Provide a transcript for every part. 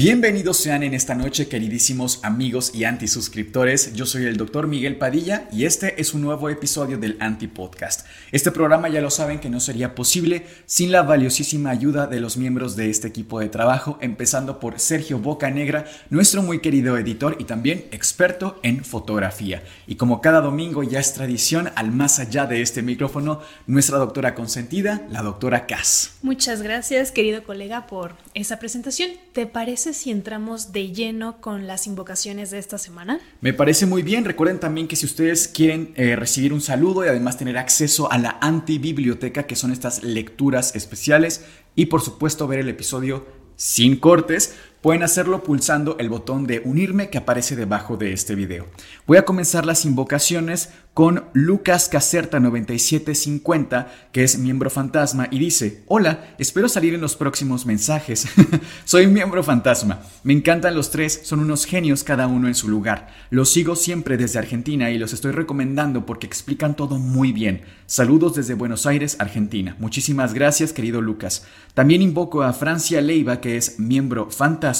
Bienvenidos sean en esta noche, queridísimos amigos y antisuscriptores. Yo soy el Dr. Miguel Padilla y este es un nuevo episodio del Anti-Podcast. Este programa ya lo saben que no sería posible sin la valiosísima ayuda de los miembros de este equipo de trabajo, empezando por Sergio Bocanegra, nuestro muy querido editor y también experto en fotografía. Y como cada domingo ya es tradición, al más allá de este micrófono, nuestra doctora consentida, la doctora Cass. Muchas gracias, querido colega, por esa presentación. ¿Te parece? Si entramos de lleno con las invocaciones de esta semana? Me parece muy bien. Recuerden también que si ustedes quieren eh, recibir un saludo y además tener acceso a la antibiblioteca, que son estas lecturas especiales, y por supuesto ver el episodio sin cortes, pueden hacerlo pulsando el botón de unirme que aparece debajo de este video. Voy a comenzar las invocaciones con Lucas Caserta 9750, que es miembro fantasma, y dice, hola, espero salir en los próximos mensajes. Soy miembro fantasma. Me encantan los tres, son unos genios cada uno en su lugar. Los sigo siempre desde Argentina y los estoy recomendando porque explican todo muy bien. Saludos desde Buenos Aires, Argentina. Muchísimas gracias, querido Lucas. También invoco a Francia Leiva, que es miembro fantasma,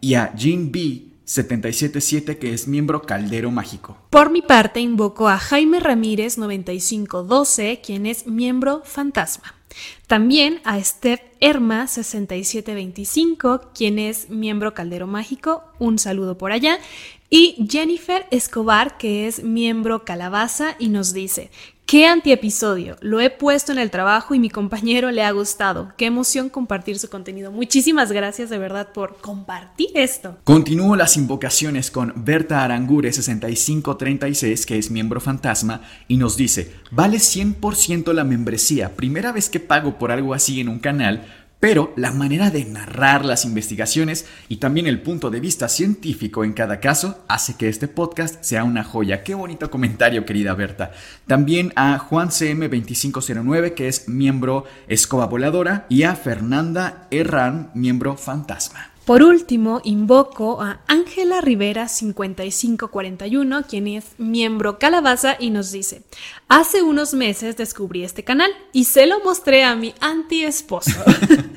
y a Jean B 777 que es miembro Caldero Mágico. Por mi parte invoco a Jaime Ramírez 9512 quien es miembro Fantasma. También a Steph Erma 6725 quien es miembro Caldero Mágico, un saludo por allá. Y Jennifer Escobar que es miembro Calabaza y nos dice, ¡Qué antiepisodio! Lo he puesto en el trabajo y mi compañero le ha gustado. Qué emoción compartir su contenido. Muchísimas gracias de verdad por compartir esto. Continúo las invocaciones con Berta Arangure 6536, que es miembro fantasma, y nos dice, vale 100% la membresía. Primera vez que pago por algo así en un canal, pero la manera de narrar las investigaciones y también el punto de vista científico en cada caso hace que este podcast sea una joya. Qué bonito comentario, querida Berta. También a Juan CM2509, que es miembro Escoba Voladora, y a Fernanda Herrán, miembro Fantasma. Por último, invoco a Ángela Rivera 5541, quien es miembro Calabaza y nos dice, hace unos meses descubrí este canal y se lo mostré a mi anti esposo.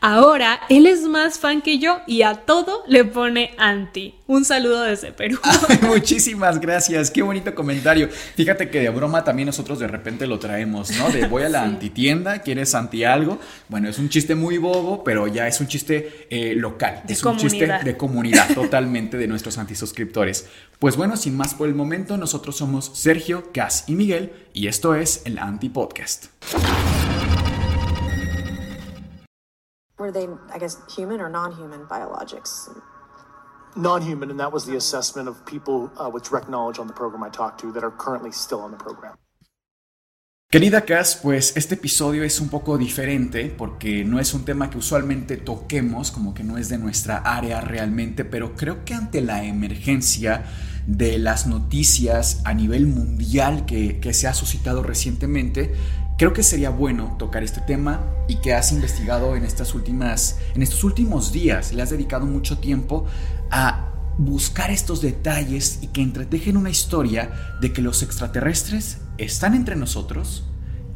Ahora él es más fan que yo y a todo le pone anti. Un saludo desde Perú. muchísimas gracias, qué bonito comentario. Fíjate que de broma también nosotros de repente lo traemos, ¿no? De voy a la antitienda, ¿quieres anti algo? Bueno, es un chiste muy bobo, pero ya es un chiste eh, local. De es comunidad. un chiste de comunidad totalmente de nuestros antisuscriptores. Pues bueno, sin más por el momento, nosotros somos Sergio, Cas y Miguel y esto es el Anti Podcast. Were they, I guess, human or non-human biologics? non-human, and that was the assessment of people uh, with direct knowledge on the program I talked to that are currently still on the program. Querida Cass, pues este episodio es un poco diferente porque no es un tema que usualmente toquemos, como que no es de nuestra área realmente, pero creo que ante la emergencia de las noticias a nivel mundial que, que se ha suscitado recientemente, creo que sería bueno tocar este tema y que has investigado en estas últimas, en estos últimos días, le has dedicado mucho tiempo a buscar estos detalles y que entretejen una historia de que los extraterrestres están entre nosotros,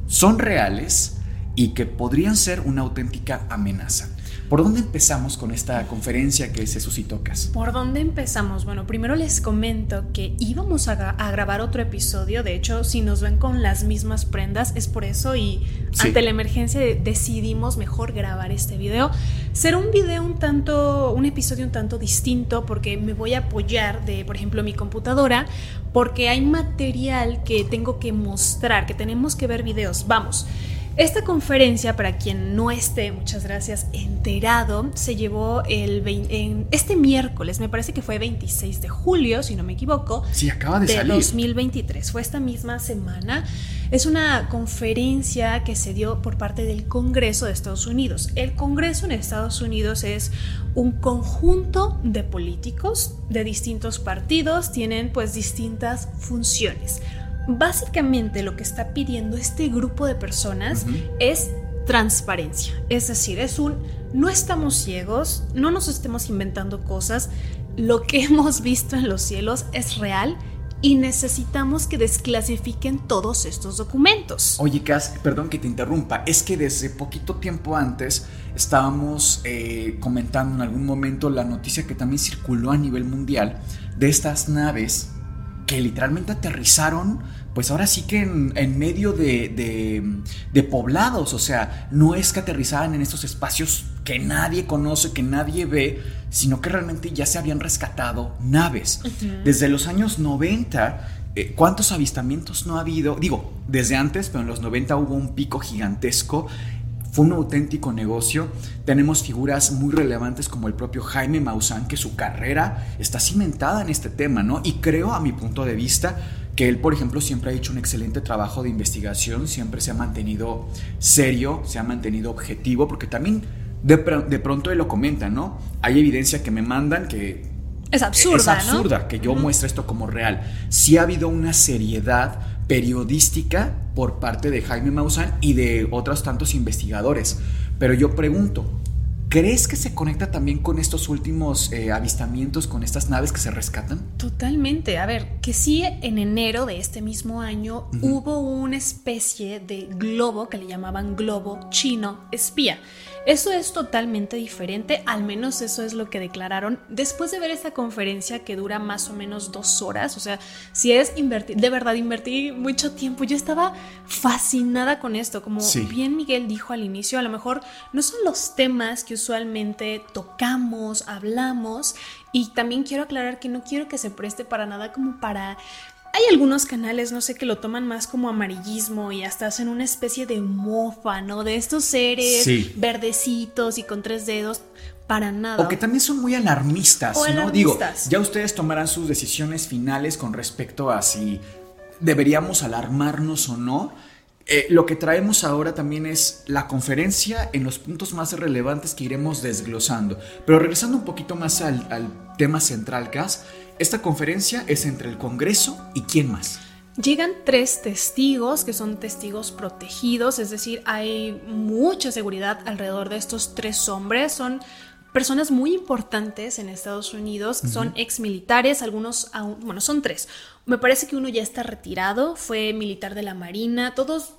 son reales y que podrían ser una auténtica amenaza. ¿Por dónde empezamos con esta conferencia que se suscitó, Cas? ¿Por dónde empezamos? Bueno, primero les comento que íbamos a, a, grabar otro episodio. De hecho, si nos ven con las mismas prendas, es por eso. Y Sí. ante la emergencia de- decidimos mejor grabar este video. Será un video un tanto, un episodio un tanto distinto porque me voy a apoyar de, por ejemplo, mi computadora. Porque hay material que tengo que mostrar, que tenemos que ver videos. Vamos. Esta conferencia, para quien no esté, muchas gracias, enterado, se llevó el en este miércoles, me parece que fue 26 de julio, si no me equivoco. Sí, acaba de, de 2023, fue esta misma semana. Es una conferencia que se dio por parte del Congreso de Estados Unidos. El Congreso en Estados Unidos es un conjunto de políticos de distintos partidos, tienen pues distintas funciones. Básicamente lo que está pidiendo este grupo de personas es transparencia. Es decir, es un no estamos ciegos, no nos estemos inventando cosas, lo que hemos visto en los cielos es real y necesitamos que desclasifiquen todos estos documentos. Oye, Cas, perdón que te interrumpa, es que desde poquito tiempo antes estábamos eh, comentando en algún momento la noticia que también circuló a nivel mundial de estas naves que literalmente aterrizaron, pues ahora sí que en, medio de, de, poblados, o sea, no es que aterrizaran en estos espacios que nadie conoce, que nadie ve, sino que realmente ya se habían rescatado naves. Desde los años 90, eh, ¿cuántos avistamientos no ha habido? Digo, desde antes, pero en los 90 hubo un pico gigantesco fue un auténtico negocio. Tenemos figuras muy relevantes como el propio Jaime Maussan, que su carrera está cimentada en este tema, ¿no? Y creo, a mi punto de vista, que él, por ejemplo, siempre ha hecho un excelente trabajo de investigación, siempre se ha mantenido serio, se ha mantenido objetivo, porque también de, pronto él lo comenta, ¿no? Hay evidencia que me mandan que... Es absurda. Es absurda que yo muestre esto como real. Sí ha habido una seriedad periodística por parte de Jaime Maussan y de otros tantos investigadores. Pero yo pregunto, ¿Crees que se conecta también con estos últimos eh, avistamientos, con estas naves que se rescatan? Totalmente. A ver, que sí en enero de este mismo año hubo una especie de globo que le llamaban globo chino espía. Eso es totalmente diferente, al menos eso es lo que declararon después de ver esta conferencia que dura más o menos dos horas. O sea, si es invertir, de verdad invertí mucho tiempo. Yo estaba fascinada con esto, como bien Miguel dijo al inicio, a lo mejor no son los temas que usualmente tocamos, hablamos. Y también quiero aclarar que no quiero que se preste para nada como para hay algunos canales, no sé, que lo toman más como amarillismo y hasta hacen una especie de mofa, ¿no? De estos seres verdecitos y con tres dedos. Para nada. O que también son muy alarmistas, ¿no? Digo, ya ustedes tomarán sus decisiones finales con respecto a si deberíamos alarmarnos o no. Eh, lo que traemos ahora también es la conferencia en los puntos más relevantes que iremos desglosando. Pero regresando un poquito más al, al tema central, Cas, esta conferencia es entre el Congreso y quién más. Llegan tres testigos que son testigos protegidos, es decir, hay mucha seguridad alrededor de estos tres hombres. Son personas muy importantes en Estados Unidos, son ex militares, algunos aún, bueno, son tres. Me parece que uno ya está retirado, fue militar de la Marina, todos,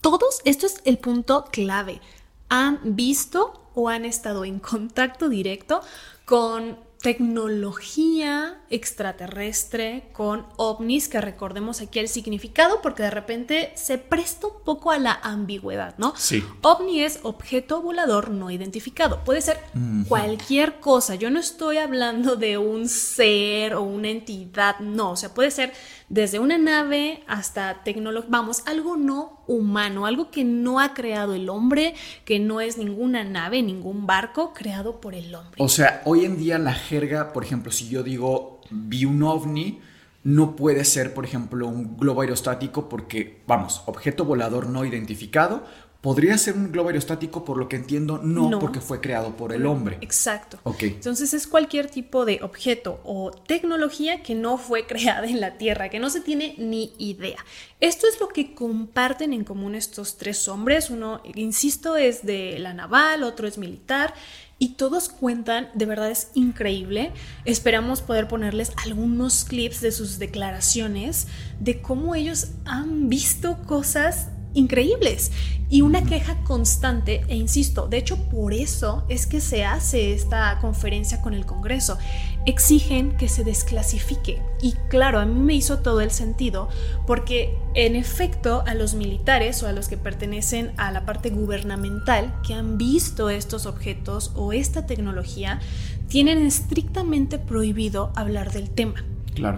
todos, esto es el punto clave, han visto o han estado en contacto directo con tecnología extraterrestre con ovnis, que recordemos aquí el significado porque de repente se presta un poco a la ambigüedad, ¿no? Sí. OVNI es objeto volador no identificado. Puede ser cualquier cosa. Yo no estoy hablando de un ser o una entidad, no. O sea, puede ser desde una nave hasta tecnología, vamos, algo no humano, algo que no ha creado el hombre, que no es ninguna nave, ningún barco creado por el hombre. O sea, hoy en día la jerga, por ejemplo, si yo digo vi un ovni, no puede ser, por ejemplo, un globo aerostático porque, vamos, objeto volador no identificado ¿Podría ser un globo aerostático? Por lo que entiendo, no, porque fue creado por el hombre. Exacto. Ok. Entonces es cualquier tipo de objeto o tecnología que no fue creada en la Tierra, que no se tiene ni idea. Esto es lo que comparten en común estos tres hombres. Uno, insisto, es de la naval, otro es militar. Y todos cuentan, de verdad es increíble. Esperamos poder ponerles algunos clips de sus declaraciones, de cómo ellos han visto cosas increíbles y una queja constante, e insisto, de hecho por eso es que se hace esta conferencia con el Congreso, exigen que se desclasifique. Y claro, a mí me hizo todo el sentido, porque en efecto a los militares o a los que pertenecen a la parte gubernamental que han visto estos objetos o esta tecnología, tienen estrictamente prohibido hablar del tema.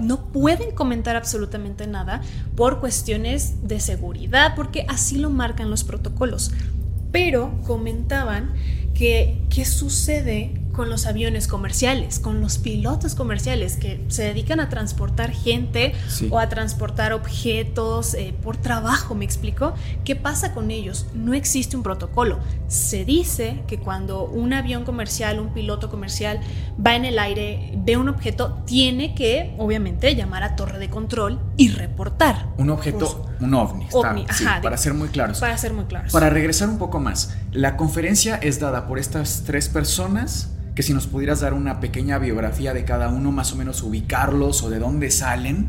No pueden comentar absolutamente nada por cuestiones de seguridad, porque así lo marcan los protocolos. Pero comentaban que qué sucede con los aviones comerciales, con los pilotos comerciales que se dedican a transportar gente Sí. o a transportar objetos eh, por trabajo, ¿me explico? ¿Qué pasa con ellos? No existe un protocolo. Se dice que cuando un avión comercial, un piloto comercial va en el aire, ve un objeto, tiene que, obviamente, llamar a torre de control y reportar. Un objeto, un ovni. está- sí, para ser muy claros. Para ser muy claros. Para regresar un poco más, la conferencia es dada por estas tres personas, que si nos pudieras dar una pequeña biografía de cada uno, más o menos ubicarlos o de dónde salen,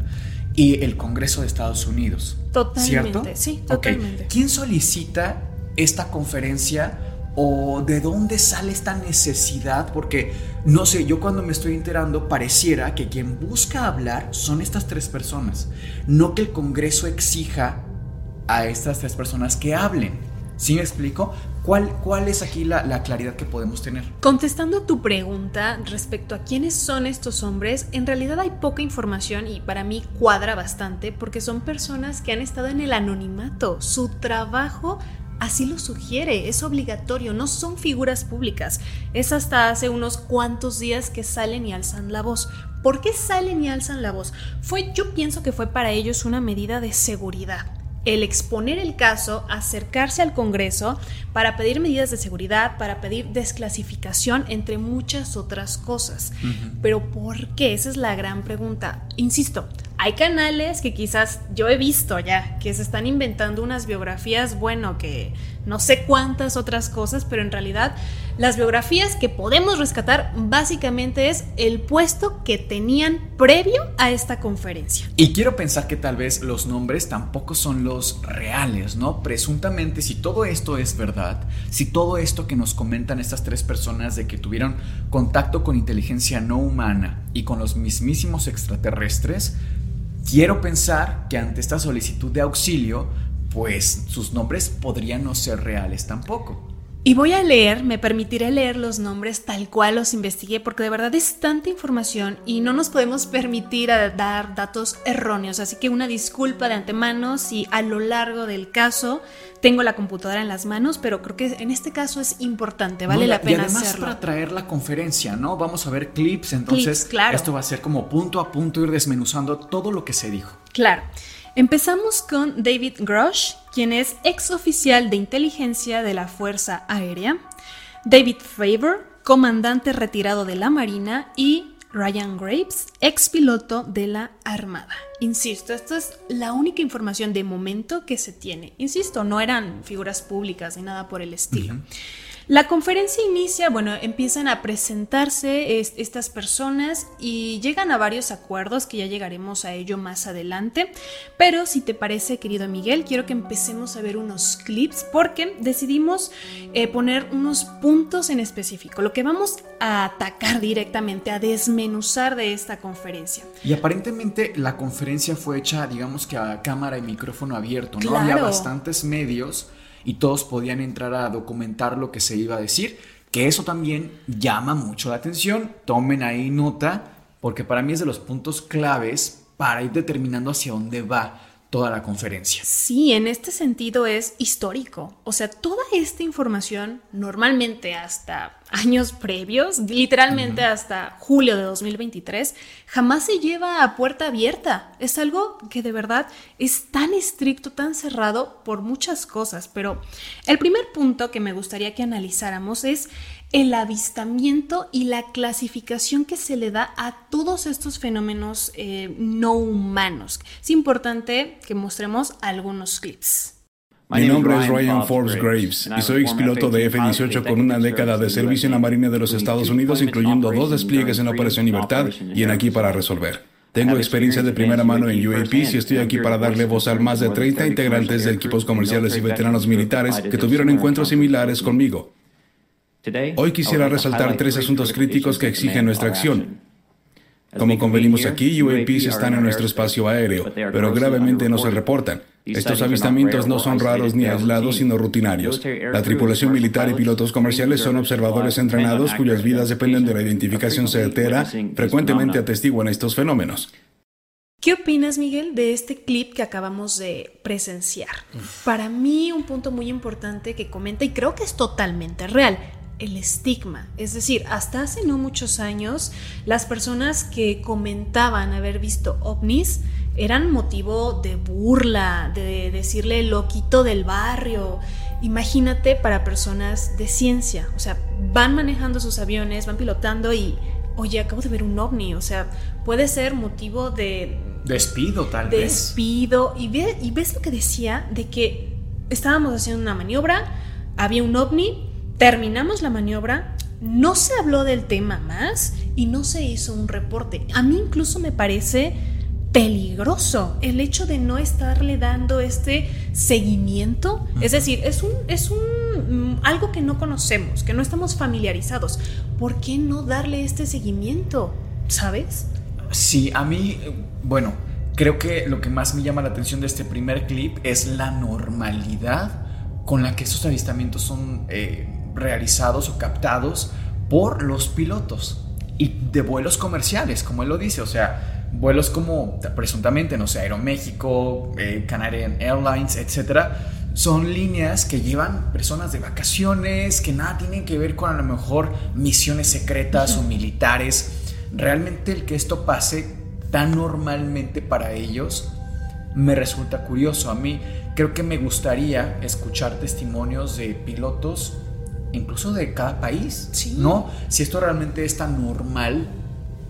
y el Congreso de Estados Unidos. Totalmente, ¿cierto? sí, totalmente. ¿Quién solicita esta conferencia o de dónde sale esta necesidad? Porque, no sé, yo cuando me estoy enterando pareciera que quien busca hablar son estas tres personas, no que el Congreso exija a estas tres personas que hablen. ¿Sí me explico? ¿Cuál, cuál es aquí la, la claridad que podemos tener? Contestando a tu pregunta respecto a quiénes son estos hombres, en realidad hay poca información y para mí cuadra bastante porque son personas que han estado en el anonimato. Su trabajo así lo sugiere, es obligatorio, no son figuras públicas. Es hasta hace unos cuantos días que salen y alzan la voz. ¿Por qué salen y alzan la voz? Fue, yo pienso que fue para ellos una medida de seguridad el exponer el caso, acercarse al Congreso para pedir medidas de seguridad, para pedir desclasificación, entre muchas otras cosas. Pero ¿por qué? Esa es la gran pregunta. Insisto, hay canales que quizás yo he visto ya, que se están inventando unas biografías, bueno, que no sé cuántas otras cosas, pero en realidad las biografías que podemos rescatar básicamente es el puesto que tenían previo a esta conferencia. Y quiero pensar que tal vez los nombres tampoco son los reales, ¿no? Presuntamente, si todo esto es verdad, si todo esto que nos comentan estas tres personas de que tuvieron contacto con inteligencia no humana y con los mismísimos extraterrestres, quiero pensar que ante esta solicitud de auxilio, pues sus nombres podrían no ser reales tampoco. Y voy a leer, me permitiré leer los nombres tal cual los investigué, porque de verdad es tanta información y no nos podemos permitir a dar datos erróneos. Así que una disculpa de antemano si a lo largo del caso tengo la computadora en las manos, pero creo que en este caso es importante, vale No, la y pena además hacerlo. para traer la conferencia, ¿no? Vamos a ver clips, entonces Clips, claro. esto va a ser como punto a punto ir desmenuzando todo lo que se dijo. Claro. Empezamos con David Grosh, quien es ex oficial de inteligencia de la Fuerza Aérea, David Faber, comandante retirado de la Marina, y Ryan Graves, ex piloto de la Armada. Insisto, esta es la única información de momento que se tiene. Insisto, no eran figuras públicas ni nada por el estilo. La conferencia inicia, bueno, empiezan a presentarse es- estas personas y llegan a varios acuerdos que ya llegaremos a ello más adelante. Pero si te parece, querido Miguel, quiero que empecemos a ver unos clips porque decidimos eh, poner unos puntos en específico, lo que vamos a atacar directamente, a desmenuzar de esta conferencia. Y aparentemente la conferencia fue hecha, digamos que a cámara y micrófono abierto, ¿no? Había bastantes medios y todos podían entrar a documentar lo que se iba a decir, que eso también llama mucho la atención. Tomen ahí nota, porque para mí es de los puntos claves para ir determinando hacia dónde va toda la conferencia. Sí, en este sentido es histórico. O sea, toda esta información, normalmente hasta años previos, literalmente hasta julio de 2023, jamás se lleva a puerta abierta. Es algo que de verdad es tan estricto, tan cerrado por muchas cosas. Pero el primer punto que me gustaría que analizáramos es el avistamiento y la clasificación que se le da a todos estos fenómenos eh, no humanos. Es importante que mostremos algunos clips. Mi nombre es Ryan Forbes Graves y soy expiloto de F-18 con una década de servicio en la Marina de los Estados Unidos, incluyendo dos despliegues en la Operación Libertad y en Aquí para Resolver. Tengo experiencia de primera mano en UAPs y estoy aquí para darle voz a más de 30 integrantes de equipos comerciales y veteranos militares que tuvieron encuentros similares conmigo. Hoy quisiera resaltar tres asuntos críticos que exigen nuestra acción. Como convenimos aquí, UAPs están en nuestro espacio aéreo, pero gravemente no se reportan. Estos avistamientos no son raros ni aislados, sino rutinarios. La tripulación militar y pilotos comerciales son observadores entrenados cuyas vidas dependen de la identificación certera, frecuentemente atestiguan estos fenómenos. ¿Qué opinas, Miguel, de este clip que acabamos de presenciar? Para mí, un punto muy importante que comenta, y creo que es totalmente real, el estigma. Es decir, hasta hace no muchos años, las personas que comentaban haber visto ovnis eran motivo de burla, de decirle loquito del barrio. Imagínate para personas de ciencia, o sea, van manejando sus aviones, van pilotando y, oye, acabo de ver un ovni, o sea, puede ser motivo de... Despido, tal vez. Despido. Y, y ves lo que decía de que estábamos haciendo una maniobra, había un ovni, terminamos la maniobra, no se habló del tema más y no se hizo un reporte. A mí incluso me parece peligroso el hecho de no estarle dando este seguimiento. Es decir, es un, es un mm, algo que no conocemos, que no estamos familiarizados. ¿Por qué no darle este seguimiento? ¿Sabes? Sí, a mí, bueno, creo que lo que más me llama la atención de este primer clip es la normalidad con la que estos avistamientos son eh, realizados o captados por los pilotos y de vuelos comerciales, como él lo dice, o sea, vuelos como presuntamente, no sé, Aeroméxico, eh, Canadian Airlines, etcétera, son líneas que llevan personas de vacaciones, que nada tienen que ver con a lo mejor misiones secretas o militares. Realmente el que esto pase tan normalmente para ellos me resulta curioso. A mí creo que me gustaría escuchar testimonios de pilotos incluso de cada país, ¿no? Si esto realmente es tan normal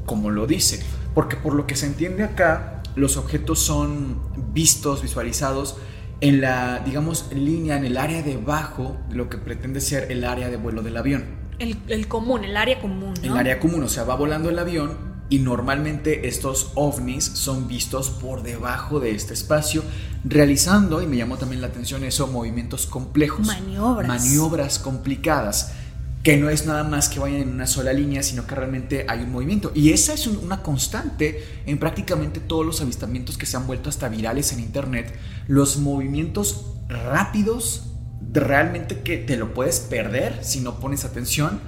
como lo dice. Porque por lo que se entiende acá, los objetos son vistos, visualizados en la, digamos, línea, en el área debajo de lo que pretende ser el área de vuelo del avión. El, común, el área común. El área común, o sea, va volando el avión y normalmente estos ovnis son vistos por debajo de este espacio, realizando, y me llamó también la atención eso, movimientos complejos. Maniobras. Maniobras complicadas, que no es nada más que vayan en una sola línea, sino que realmente hay un movimiento. Y esa es una constante en prácticamente todos los avistamientos que se han vuelto hasta virales en Internet, los movimientos rápidos realmente que te lo puedes perder si no pones atención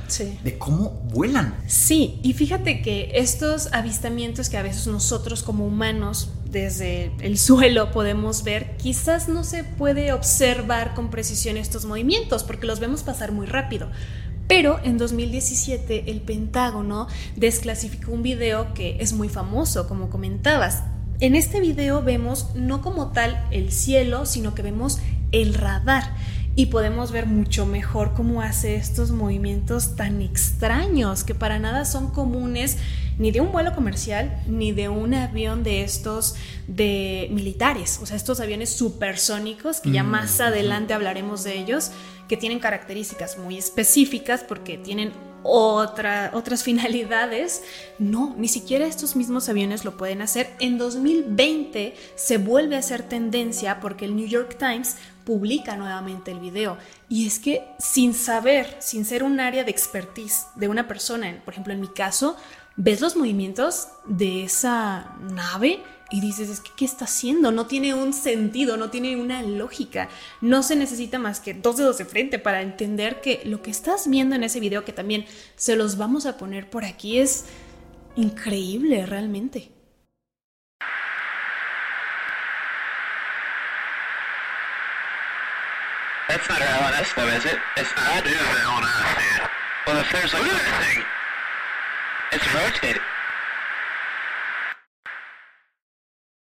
de cómo vuelan. Sí, y fíjate que estos avistamientos que a veces nosotros como humanos desde el suelo podemos ver, quizás no se puede observar con precisión estos movimientos porque los vemos pasar muy rápido. Pero en 2017 el Pentágono desclasificó un video que es muy famoso, como comentabas. En este video vemos no como tal el cielo, sino que vemos el radar. Y podemos ver mucho mejor cómo hace estos movimientos tan extraños que para nada son comunes ni de un vuelo comercial ni de un avión de estos de militares, o sea, estos aviones supersónicos que ya mm, más adelante hablaremos de ellos, que tienen características muy específicas porque tienen otra, otras finalidades. No, ni siquiera estos mismos aviones lo pueden hacer. En 2020 se vuelve a hacer tendencia porque el New York Times publica nuevamente el video. Y es que sin saber, sin ser un área de expertise de una persona, por ejemplo en mi caso, ves los movimientos de esa nave y dices, es que, ¿qué está haciendo? No tiene un sentido, no tiene una lógica. No se necesita más que dos dedos de frente para entender que lo que estás viendo en ese video, que también se los vamos a poner por aquí, es increíble realmente. That's not LNS is it? It's not. Is LNS, dude. Well, if there's like.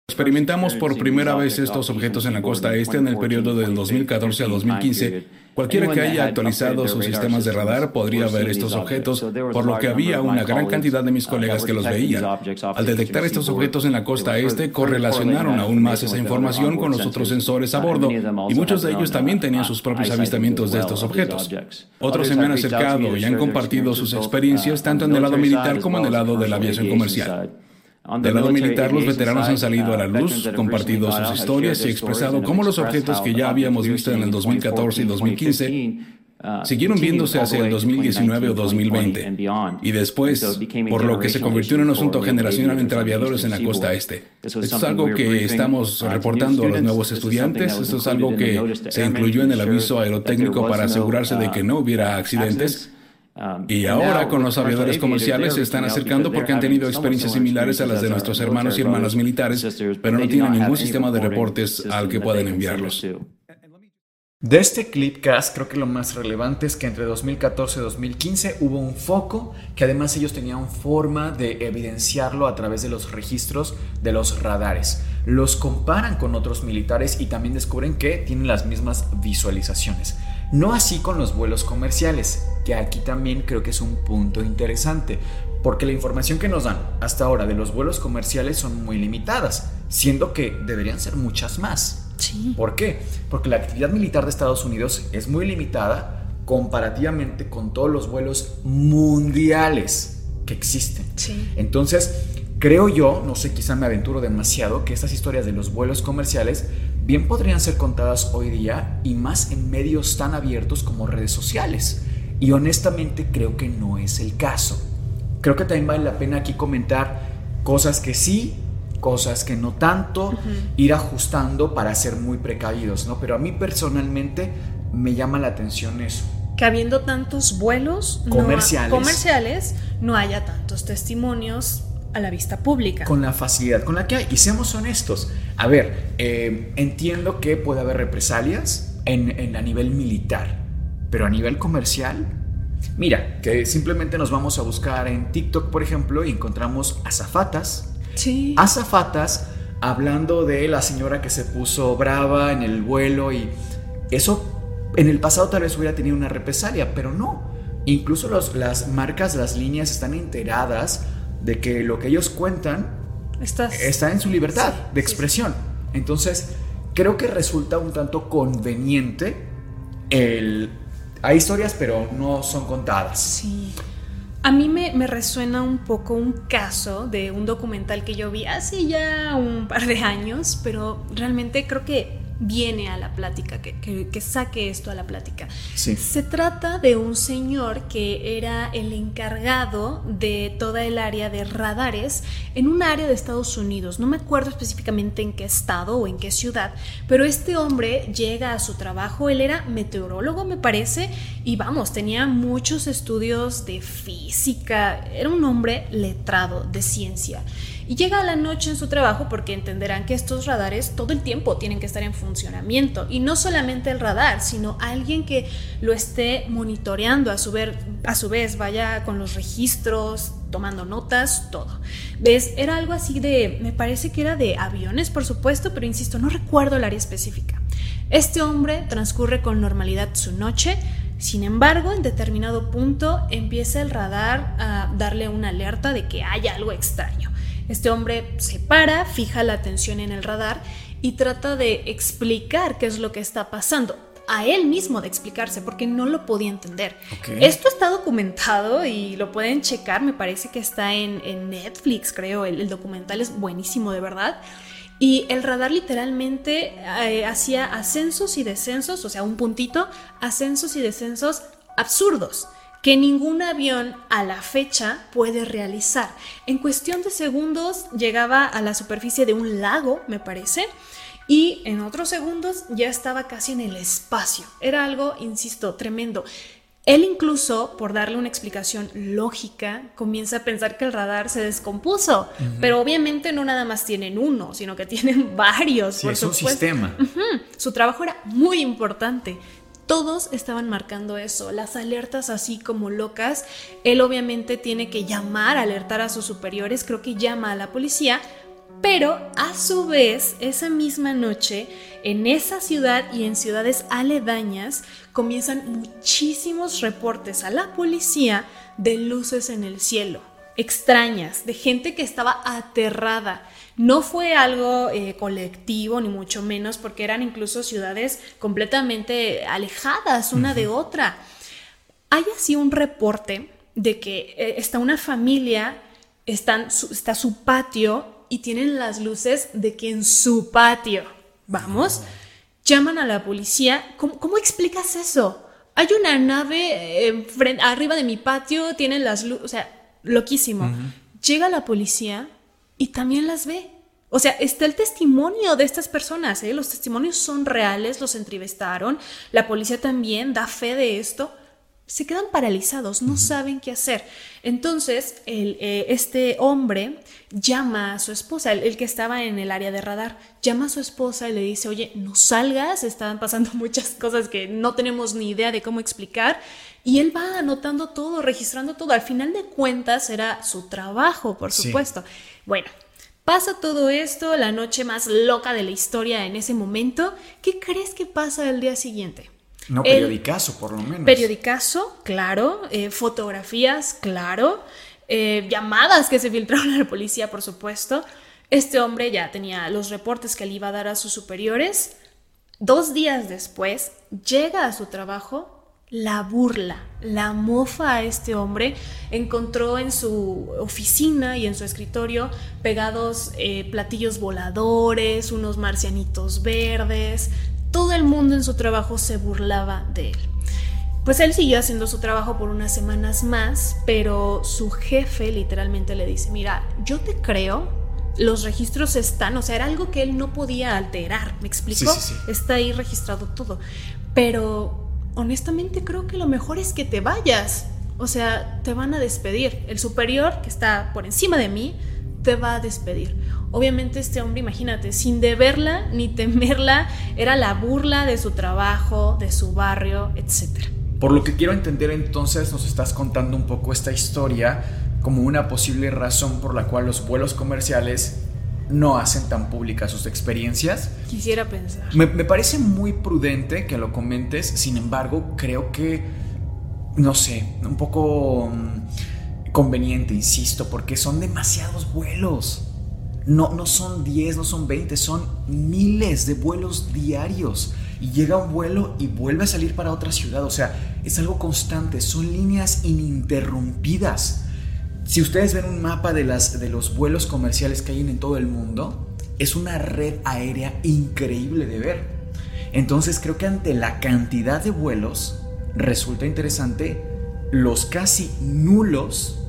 Experimentamos por primera vez estos objetos en la costa este en el periodo del 2014 a 2015. Cualquiera que haya actualizado sus sistemas de radar podría ver estos objetos, por lo que había una gran cantidad de mis colegas que los veían. Al detectar estos objetos en la costa este, correlacionaron aún más esa información con los otros sensores a bordo, y muchos de ellos también tenían sus propios avistamientos de estos objetos. Otros se me han acercado y han compartido sus experiencias tanto en el lado militar como en el lado de la aviación comercial. Del lado militar, los veteranos han salido a la luz, compartido sus historias y expresado cómo los objetos que ya habíamos visto en el 2014 y 2015 siguieron viéndose hacia el 2019 o 2020 y después, por lo que se convirtió en un asunto generacional entre aviadores en la costa este. Esto es algo que estamos reportando a los nuevos estudiantes, esto es algo que se incluyó en el aviso aerotécnico para asegurarse de que no hubiera accidentes y ahora con los aviadores comerciales se están acercando porque han tenido experiencias similares a las de nuestros hermanos y hermanas militares, pero no tienen ningún sistema de reportes al que puedan enviarlos. De este clipcast creo que lo más relevante es que entre 2014 y 2015 hubo un foco que además ellos tenían forma de evidenciarlo a través de los registros de los radares. Los comparan con otros militares y también descubren que tienen las mismas visualizaciones. No así con los vuelos comerciales, que aquí también creo que es un punto interesante, porque la información que nos dan hasta ahora de los vuelos comerciales son muy limitadas, siendo que deberían ser muchas más. ¿Por qué? Porque la actividad militar de Estados Unidos es muy limitada comparativamente con todos los vuelos mundiales que existen. Entonces, creo yo, no sé, quizá me aventuro demasiado, que estas historias de los vuelos comerciales bien podrían ser contadas hoy día y más en medios tan abiertos como redes sociales. Y honestamente creo que no es el caso. Creo que también vale la pena aquí comentar cosas que sí cosas que no tanto, ir ajustando para ser muy precavidos, ¿no? Pero a mí personalmente me llama la atención eso. Que habiendo tantos vuelos comerciales, no, comerciales, no haya tantos testimonios a la vista pública. Con la facilidad con la que hay. Y seamos honestos. A ver, eh, entiendo que puede haber represalias en, a nivel militar, pero a nivel comercial, mira, que simplemente nos vamos a buscar en TikTok, por ejemplo, y encontramos azafatas Sí. Azafatas hablando de la señora que se puso brava en el vuelo y eso en el pasado tal vez hubiera tenido una represalia, pero no. Incluso los, las marcas, las líneas están enteradas de que lo que ellos cuentan está en su libertad de expresión. Entonces, creo que resulta un tanto conveniente el... Hay historias, pero no son contadas. Sí. A mí me, resuena un poco un caso de un documental que yo vi hace ya un par de años, pero realmente creo que viene a la plática, que, saque esto a la plática. Se trata de un señor que era el encargado de toda el área de radares en un área de Estados Unidos. No me acuerdo específicamente en qué estado o en qué ciudad, pero este hombre llega a su trabajo, él era meteorólogo me parece, y vamos, tenía muchos estudios de física, era un hombre letrado de ciencia y llega a la noche en su trabajo porque entenderán que estos radares todo el tiempo tienen que estar en funcionamiento y no solamente el radar, sino alguien que lo esté monitoreando a su, ver, vez, vaya con los registros, tomando notas, todo. ¿Ves? Era algo así de, me parece que era de aviones, por supuesto, pero insisto, no recuerdo el área específica. Este hombre transcurre con normalidad su noche, sin embargo, en determinado punto empieza el radar a darle una alerta de que hay algo extraño. Este hombre se para, fija la atención en el radar y trata de explicar qué es lo que está pasando. A él mismo de explicarse, porque no lo podía entender. Esto está documentado y lo pueden checar, me parece que está en, Netflix, creo, el, documental es buenísimo, de verdad. Y el radar literalmente eh, hacía ascensos y descensos, o sea, un puntito, ascensos y descensos absurdos que ningún avión a la fecha puede realizar. En cuestión de segundos llegaba a la superficie de un lago, me parece, y en otros segundos ya estaba casi en el espacio. Era algo, insisto, tremendo. Él incluso, por darle una explicación lógica, comienza a pensar que el radar se descompuso, pero obviamente no nada más tienen uno, sino que tienen varios. es un sistema. Su trabajo era muy importante todos estaban marcando eso, las alertas así como locas. Él obviamente tiene que llamar, alertar a sus superiores, creo que llama a la policía, pero a su vez, esa misma noche, en esa ciudad y en ciudades aledañas, comienzan muchísimos reportes a la policía de luces en el cielo, extrañas, de gente que estaba aterrada. No fue algo eh, colectivo, ni mucho menos, porque eran incluso ciudades completamente alejadas una de otra. Hay así un reporte de que eh, está una familia, están, está su patio y tienen las luces de que en su patio, vamos, llaman a la policía. ¿Cómo, explicas eso? Hay una nave eh, arriba de mi patio, tienen las luces, o sea, loquísimo. Llega la policía y también las ve. O sea, está el testimonio de estas personas, ¿eh? los testimonios son reales, los entrevistaron, la policía también da fe de esto, se quedan paralizados, no saben qué hacer. Entonces, el, eh, este hombre llama a su esposa, el, que estaba en el área de radar, llama a su esposa y le dice, oye, no salgas, están pasando muchas cosas que no tenemos ni idea de cómo explicar. Y él va anotando todo, registrando todo. Al final de cuentas era su trabajo, por supuesto. Bueno, pasa todo esto, la noche más loca de la historia en ese momento. ¿Qué crees que pasa el día siguiente? No, periodicazo, por lo menos. Periodicazo, claro. Eh, fotografías, claro. Eh, llamadas que se filtraron a la policía, por supuesto. Este hombre ya tenía los reportes que le iba a dar a sus superiores. Dos días después, llega a su trabajo la burla, la mofa a este hombre. Encontró en su oficina y en su escritorio pegados eh, platillos voladores, unos marcianitos verdes, todo el mundo en su trabajo se burlaba de él. Pues él siguió haciendo su trabajo por unas semanas más, pero su jefe literalmente le dice, mira, yo te creo, los registros están, o sea, era algo que él no podía alterar, ¿me explico? Está ahí registrado todo, pero honestamente creo que lo mejor es que te vayas, o sea, te van a despedir. El superior, que está por encima de mí, te va a despedir. Obviamente este hombre, imagínate, sin deberla ni temerla, era la burla de su trabajo, de su barrio, etc. Por lo que quiero entender entonces, nos estás contando un poco esta historia como una posible razón por la cual los vuelos comerciales no hacen tan públicas sus experiencias. Quisiera pensar. Me, me, parece muy prudente que lo comentes, sin embargo, creo que, no sé, un poco mm, conveniente, insisto, porque son demasiados vuelos. No, no son 10, no son 20, son miles de vuelos diarios. Y llega un vuelo y vuelve a salir para otra ciudad. O sea, es algo constante, son líneas ininterrumpidas. Si ustedes ven un mapa de, las, de los vuelos comerciales que hay en todo el mundo, es una red aérea increíble de ver. Entonces creo que ante la cantidad de vuelos resulta interesante los casi nulos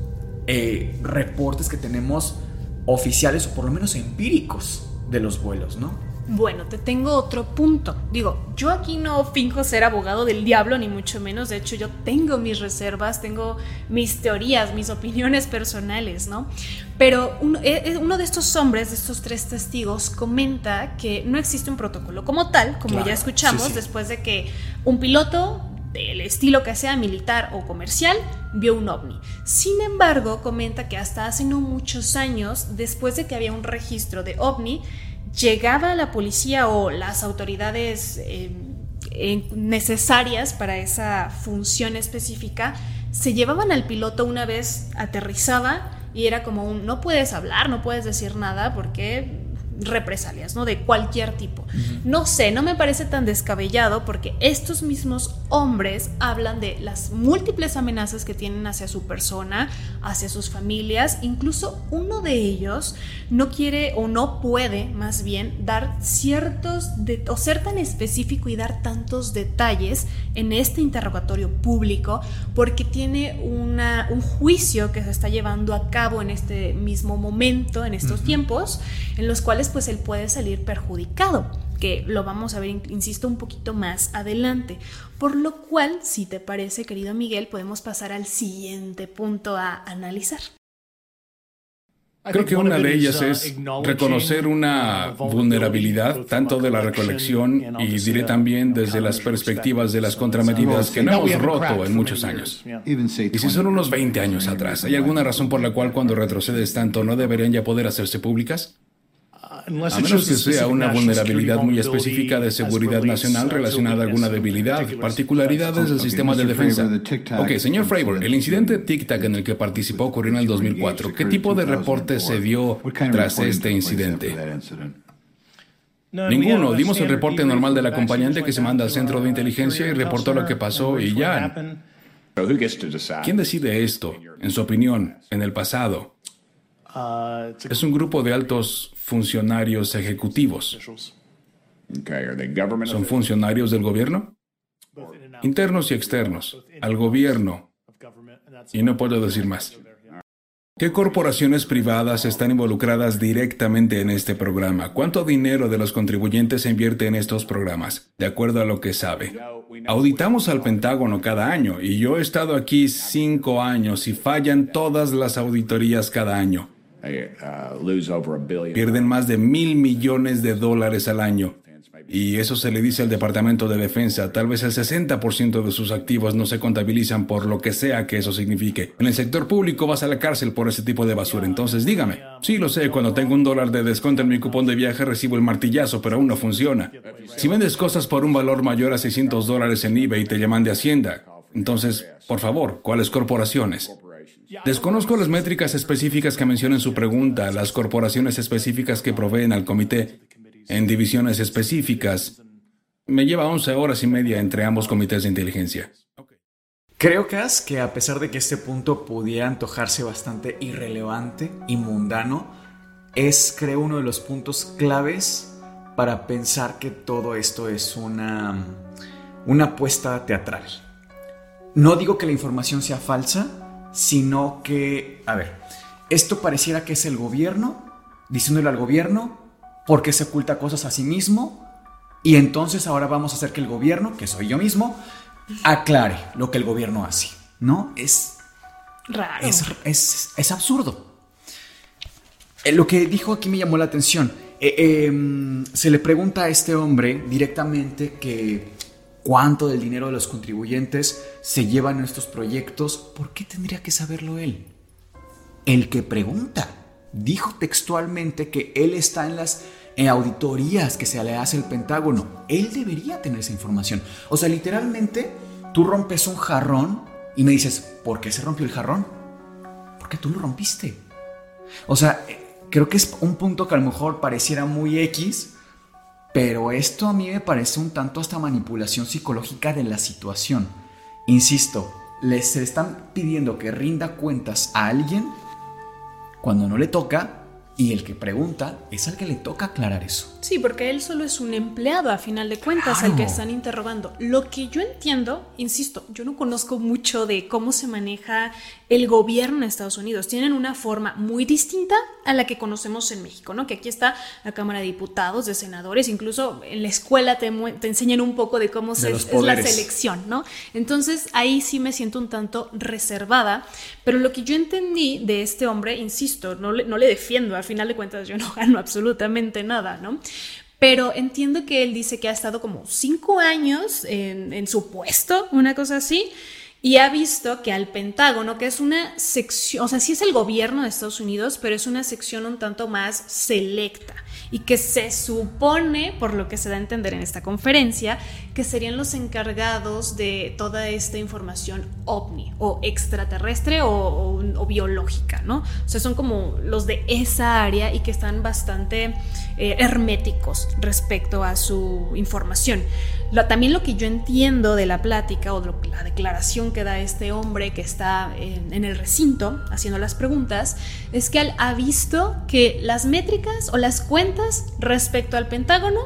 eh, reportes que tenemos oficiales o por lo menos empíricos de los vuelos, ¿no? Bueno, te tengo otro punto. Digo, yo aquí no finjo ser abogado del diablo, ni mucho menos. De hecho, yo tengo mis reservas, tengo mis teorías, mis opiniones personales, ¿no? Pero uno, eh, eh, de estos hombres, de estos tres testigos, comenta que no existe un protocolo como tal, como ya escuchamos, después de que un piloto del estilo que sea militar o comercial, vio un ovni. Sin embargo, comenta que hasta hace no muchos años, después de que había un registro de ovni, llegaba la policía o las autoridades eh, necesarias para esa función específica, se llevaban al piloto una vez aterrizaba y era como un no puedes hablar, no puedes decir nada porque represalias, ¿no? De cualquier tipo. No sé, no me parece tan descabellado porque estos mismos hombres hablan de las múltiples amenazas que tienen hacia su persona, hacia sus familias, incluso uno de ellos no quiere o no puede más bien dar ciertos de, o ser tan específico y dar tantos detalles en este interrogatorio público porque tiene una, un juicio que se está llevando a cabo en este mismo momento, en estos tiempos, en los cuales pues él puede salir perjudicado, que lo vamos a ver, insisto, un poquito más adelante. Por lo cual, si te parece, querido Miguel, podemos pasar al siguiente punto a analizar. Creo que una de ellas uh, es reconocer una vulnerabilidad tanto de la recolección y diré también desde las perspectivas de las contramedidas que no hemos roto en muchos años. Y si son unos 20 años atrás, ¿hay alguna razón por la cual cuando retrocedes tanto no deberían ya poder hacerse públicas? A menos que sea una vulnerabilidad muy específica de seguridad nacional relacionada a alguna debilidad, particularidades del sistema de defensa. Ok, señor Fravor, el incidente Tic-Tac en el que participó ocurrió en el 2004. ¿Qué tipo de reporte se dio tras este incidente? Ninguno. Dimos el reporte normal del acompañante que se manda al centro de inteligencia y reportó lo que pasó y ya. ¿Quién decide esto, en su opinión, en el pasado? Es un grupo de altos funcionarios ejecutivos. ¿Son funcionarios del gobierno? Internos y externos, al gobierno. Y no puedo decir más. ¿Qué corporaciones privadas están involucradas directamente en este programa? ¿Cuánto dinero de los contribuyentes se invierte en estos programas? De acuerdo a lo que sabe. Auditamos al Pentágono cada año y yo he estado aquí cinco años y fallan todas las auditorías cada año. Pierden más de mil millones de dólares al año. Y eso se le dice al Departamento de Defensa. Tal vez el 60% de sus activos no se contabilizan por lo que sea que eso signifique. En el sector público vas a la cárcel por ese tipo de basura. Entonces dígame. Sí, lo sé, cuando tengo un dólar de descuento en mi cupón de viaje recibo el martillazo, pero aún no funciona. Si vendes cosas por un valor mayor a 600 dólares en eBay y te llaman de Hacienda, entonces, por favor, ¿cuáles corporaciones? Desconozco las métricas específicas que menciona en su pregunta, las corporaciones específicas que proveen al comité en divisiones específicas. Me lleva 11 horas y media entre ambos comités de inteligencia. Creo, Cas, que a pesar de que este punto pudiera antojarse bastante irrelevante y mundano, es, creo, uno de los puntos claves para pensar que todo esto es una, una apuesta teatral. No digo que la información sea falsa, sino que, a ver, esto pareciera que es el gobierno diciéndole al gobierno por qué se oculta cosas a sí mismo y entonces ahora vamos a hacer que el gobierno, que soy yo mismo, aclare lo que el gobierno hace. ¿No? Es raro. Es, absurdo. Eh, lo que dijo aquí me llamó la atención. Eh, em, se le pregunta a este hombre directamente que cuánto del dinero de los contribuyentes se llevan en estos proyectos. ¿Por qué tendría que saberlo él? El que pregunta dijo textualmente que él está en las auditorías que se le hace el Pentágono. Él debería tener esa información. O sea, literalmente, tú rompes un jarrón y me dices, ¿por qué se rompió el jarrón? Porque tú lo rompiste. O sea, creo que es un punto que a lo mejor pareciera muy X, pero esto a mí me parece un tanto hasta manipulación psicológica de la situación. Insisto, les están pidiendo que rinda cuentas a alguien cuando no le toca y el que pregunta es al que le toca aclarar eso. Sí, porque él solo es un empleado a final de cuentas al que están interrogando. Lo que yo entiendo, insisto, yo no conozco mucho de cómo se maneja el gobierno de Estados Unidos. Tienen una forma muy distinta a la que conocemos en México, ¿no? Que aquí está la Cámara de Diputados, de senadores, incluso en la escuela te, te enseñan un poco de cómo se, es la selección, ¿no? Entonces ahí sí me siento un tanto reservada, pero lo que yo entendí de este hombre, insisto, no le, no le defiendo, al final de cuentas yo no gano absolutamente nada, ¿no? Pero entiendo que él dice que ha estado como cinco años en, en su puesto, una cosa así, y ha visto que al Pentágono, que es una sección, o sea, sí es el gobierno de Estados Unidos, pero es una sección un tanto más selecta y que se supone, por lo que se da a entender en esta conferencia, que serían los encargados de toda esta información ovni o extraterrestre o, biológica, ¿no? O sea, son como los de esa área y que están bastante eh, herméticos respecto a su información también lo que yo entiendo de la plática o de la declaración que da este hombre que está en, el recinto haciendo las preguntas es que él ha visto que las métricas o las cuentas respecto al Pentágono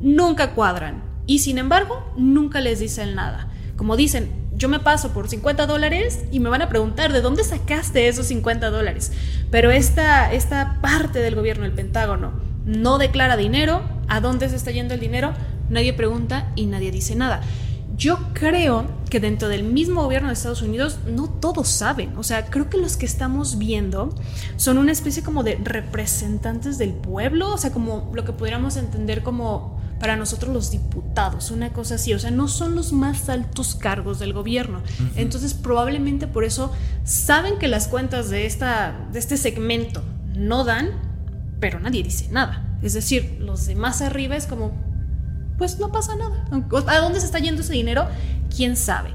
nunca cuadran y sin embargo nunca les dicen nada. Como dicen, yo me paso por 50 dólares y me van a preguntar de dónde sacaste esos 50 dólares. Pero esta, esta parte del gobierno, el Pentágono, no declara dinero, a dónde se está yendo el dinero, nadie pregunta y nadie dice nada. Yo creo que dentro del mismo gobierno de Estados Unidos no todos saben. O sea, creo que los que estamos viendo son una especie como de representantes del pueblo, o sea, como lo que pudiéramos entender como para nosotros los diputados, una cosa así. O sea, no son los más altos cargos del gobierno. Entonces, probablemente por eso saben que las cuentas de, esta, de este segmento no dan, pero nadie dice nada. Es decir, los de más arriba es como, pues no pasa nada. ¿A dónde se está yendo ese dinero? ¿Quién sabe?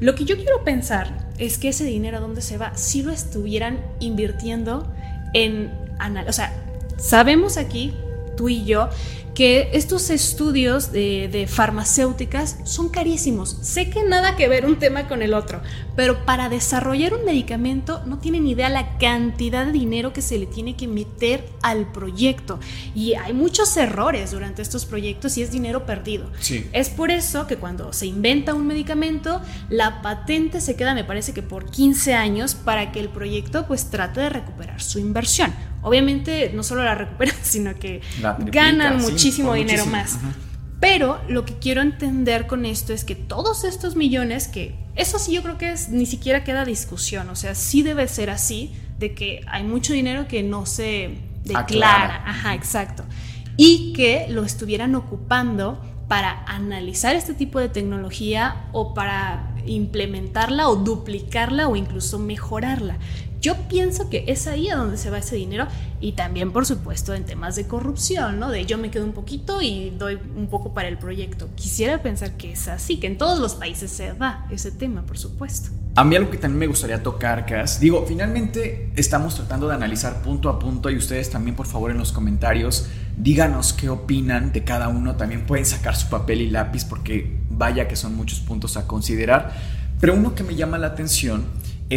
Lo que yo quiero pensar es que ese dinero a dónde se va, si lo estuvieran invirtiendo en... O sea, sabemos aquí tú y yo, que estos estudios de, farmacéuticas son carísimos. Sé que nada que ver un tema con el otro, pero para desarrollar un medicamento no tienen idea la cantidad de dinero que se le tiene que meter al proyecto. Y hay muchos errores durante estos proyectos y es dinero perdido. Sí. Es por eso que cuando se inventa un medicamento, la patente se queda, me parece que por 15 años, para que el proyecto pues trate de recuperar su inversión Obviamente no solo la recuperan, sino que ganan muchísimo dinero más. Pero lo que quiero entender con esto es que todos estos millones, que eso sí yo creo que es, ni siquiera queda discusión, o sea, sí debe ser así, de que hay mucho dinero que no se declara, ajá, exacto, y que lo estuvieran ocupando para analizar este tipo de tecnología o para implementarla o duplicarla o incluso mejorarla. Yo pienso que es ahí a donde se va ese dinero y también, por supuesto, en temas de corrupción, ¿no? De yo me quedo un poquito y doy un poco para el proyecto. Quisiera pensar que es así, que en todos los países se da ese tema, por supuesto. A mí algo que también me gustaría tocar, Cas, digo, finalmente estamos tratando de analizar punto a punto y ustedes también, por favor, en los comentarios, díganos qué opinan de cada uno. También pueden sacar su papel y lápiz porque vaya que son muchos puntos a considerar. Pero uno que me llama la atención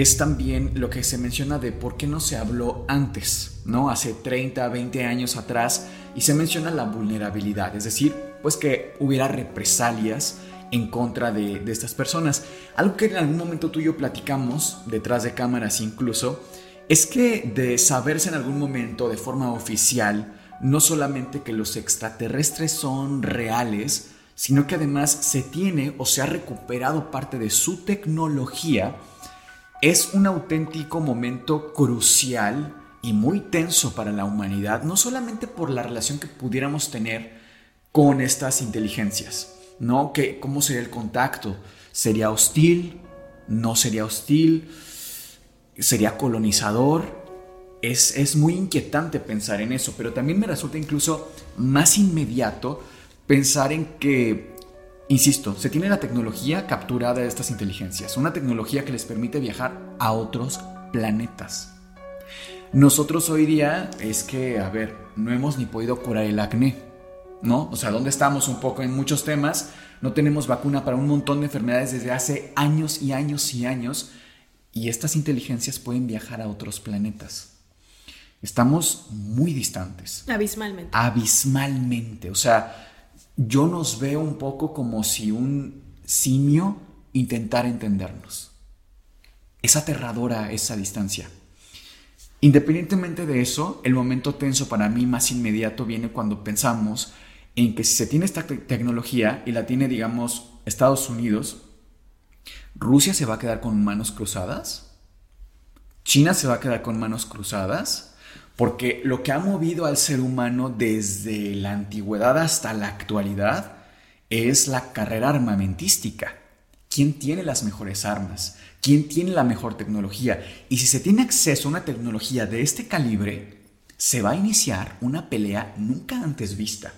es también lo que se menciona de por qué no se habló antes, ¿no? Hace 30, 20 años atrás, y se menciona la vulnerabilidad, es decir, pues que hubiera represalias en contra de, estas personas. Algo que en algún momento tú y yo platicamos, detrás de cámaras incluso, es que de saberse en algún momento de forma oficial, no solamente que los extraterrestres son reales, sino que además se tiene o se ha recuperado parte de su tecnología, es un auténtico momento crucial y muy tenso para la humanidad, no solamente por la relación que pudiéramos tener con estas inteligencias, ¿no? Que, ¿Cómo sería el contacto? ¿Sería hostil? ¿No sería hostil? ¿Sería colonizador? Es, es muy inquietante pensar en eso, pero también me resulta incluso más inmediato pensar en que Insisto, se tiene la tecnología capturada de estas inteligencias, una tecnología que les permite viajar a otros planetas. Nosotros hoy día es que, a ver, no hemos ni podido curar el acné, ¿no? O sea, ¿dónde estamos un poco en muchos temas? No tenemos vacuna para un montón de enfermedades desde hace años y años y años, y estas inteligencias pueden viajar a otros planetas. Estamos muy distantes. Abismalmente. Abismalmente. O sea, yo nos veo un poco como si un simio intentara entendernos. Es aterradora esa distancia. Independientemente de eso, el momento tenso para mí más inmediato viene cuando pensamos en que si se tiene esta tecnología y la tiene, digamos, Estados Unidos, Rusia se va a quedar con manos cruzadas, China se va a quedar con manos cruzadas, porque lo que ha movido al ser humano desde la antigüedad hasta la actualidad es la carrera armamentística. ¿Quién tiene las mejores armas? ¿Quién tiene la mejor tecnología? Y si se tiene acceso a una tecnología de este calibre, se va a iniciar una pelea nunca antes vista.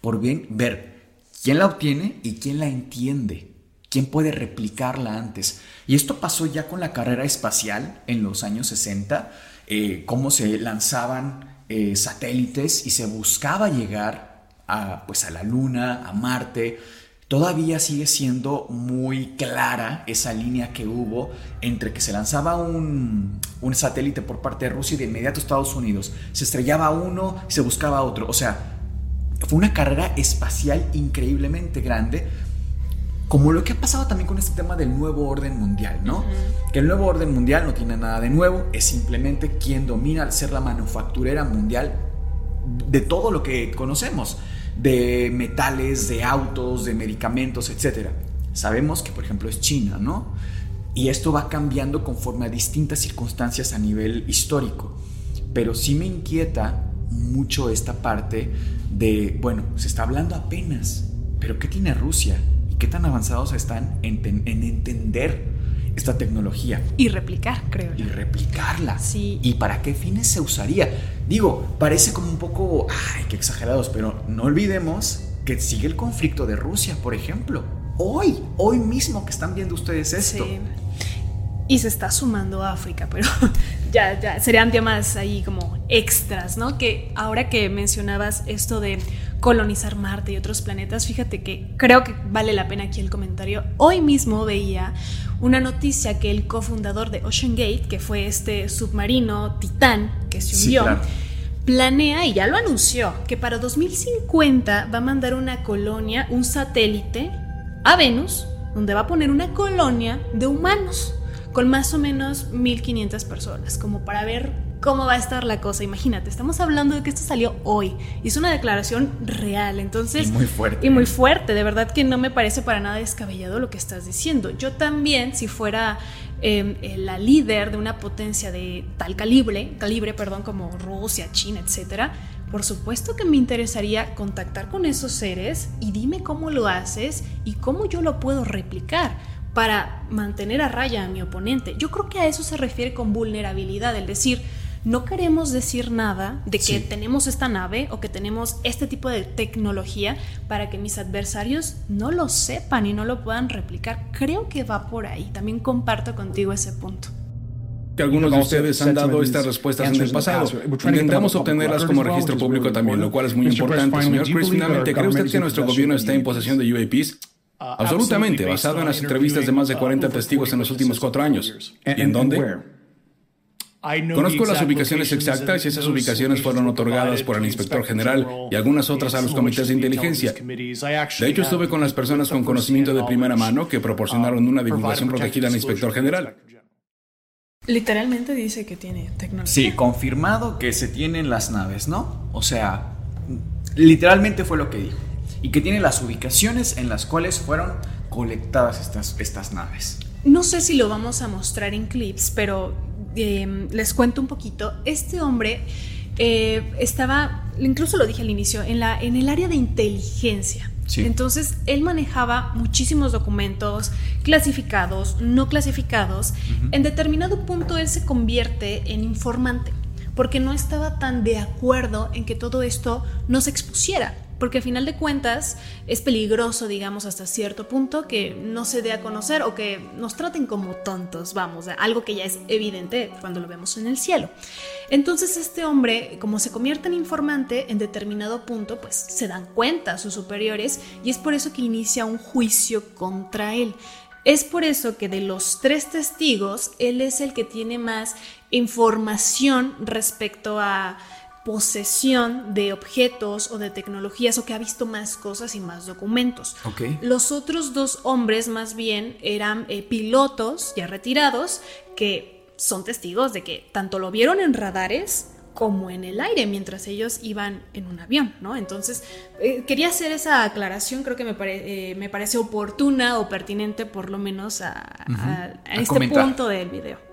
Por bien ver quién la obtiene y quién la entiende. ¿Quién puede replicarla antes? Y esto pasó ya con la carrera espacial en los años 60 eh, cómo se lanzaban eh, satélites y se buscaba llegar a, pues a la Luna, a Marte. Todavía sigue siendo muy clara esa línea que hubo entre que se lanzaba un, un satélite por parte de Rusia y de inmediato Estados Unidos. Se estrellaba uno se buscaba otro. O sea, fue una carrera espacial increíblemente grande como lo que ha pasado también con este tema del nuevo orden mundial, ¿no? Que el nuevo orden mundial no tiene nada de nuevo, es simplemente quien domina al ser la manufacturera mundial de todo lo que conocemos, de metales, de autos, de medicamentos, etc. Sabemos que, por ejemplo, es China, ¿no? Y esto va cambiando conforme a distintas circunstancias a nivel histórico. Pero sí me inquieta mucho esta parte de, bueno, se está hablando apenas, pero ¿qué tiene Rusia? Qué tan avanzados están en, entender esta tecnología. Y replicar, creo. Y replicarla. Sí. ¿Y para qué fines se usaría? Digo, parece como un poco, ay, qué exagerados, pero no olvidemos que sigue el conflicto de Rusia, por ejemplo. Hoy, hoy mismo que están viendo ustedes esto. Sí. Y se está sumando África, pero ya, ya serían temas ahí como extras, ¿no? Que ahora que mencionabas esto de colonizar Marte y otros planetas, fíjate que creo que vale la pena aquí el comentario. Hoy mismo veía una noticia que el cofundador de Ocean Gate, que fue este submarino Titán que se hundió, planea, y ya lo anunció, que para 2050 va a mandar una colonia, un satélite a Venus, donde va a poner una colonia de humanos con más o menos 1500 personas, como para ver cómo va a estar la cosa. Imagínate, estamos hablando de que esto salió hoy. Es una declaración real, entonces... Y muy fuerte. Y muy fuerte, de verdad que no me parece para nada descabellado lo que estás diciendo. Yo también, si fuera em, eh, la líder de una potencia de tal calibre, calibre, perdón, como Rusia, China, etcétera, por supuesto que me interesaría contactar con esos seres y dime cómo lo haces y cómo yo lo puedo replicar para mantener a raya a mi oponente. Yo creo que a eso se refiere con vulnerabilidad, el decir, no queremos decir nada de que tenemos esta nave o que tenemos este tipo de tecnología para que mis adversarios no lo sepan y no lo puedan replicar. Creo que va por ahí. También comparto contigo ese punto que algunos de ustedes han dado estas respuestas en el pasado. Intentamos obtenerlas como registro público también, lo cual es muy importante. Señor Chris, finalmente, ¿cree usted que nuestro gobierno está en posesión de UAPs? Uh, Absolutamente, basado en las entrevistas de más de 40 uh, testigos en los últimos cuatro años. ¿Y en dónde? Conozco las ubicaciones exactas y esas ubicaciones fueron otorgadas por el inspector general y algunas otras a los comités de inteligencia. De hecho, estuve con las personas con conocimiento de primera mano que proporcionaron una divulgación protegida al inspector general. Literalmente dice que tiene tecnología. Sí, confirmado que se tienen las naves, ¿no? O sea, literalmente fue lo que dijo y que tiene las ubicaciones en las cuales fueron colectadas estas, estas naves. No sé si lo vamos a mostrar en clips, pero em, les cuento un poquito. Este hombre eh, estaba, incluso lo dije al inicio, en, la, en el área de inteligencia. Entonces, él manejaba muchísimos documentos clasificados, no clasificados. En determinado punto, él se convierte en informante, porque no estaba tan de acuerdo en que todo esto no se expusiera porque al final de cuentas es peligroso, digamos, hasta cierto punto que no se dé a conocer o que nos traten como tontos, vamos, algo que ya es evidente cuando lo vemos en el cielo. Entonces este hombre, como se convierte en informante, en determinado punto, pues se dan cuenta sus superiores y es por eso que inicia un juicio contra él. Es por eso que de los tres testigos, él es el que tiene más información respecto a posesión de objetos o de tecnologías o que ha visto más cosas y más documentos. Los otros dos hombres más bien eran eh, pilotos ya retirados que son testigos de que tanto lo vieron en radares como en el aire mientras ellos iban en un avión, ¿no? Entonces, eh, quería hacer esa aclaración, creo que me, eh, me, parece oportuna o pertinente por lo menos a, este punto del video.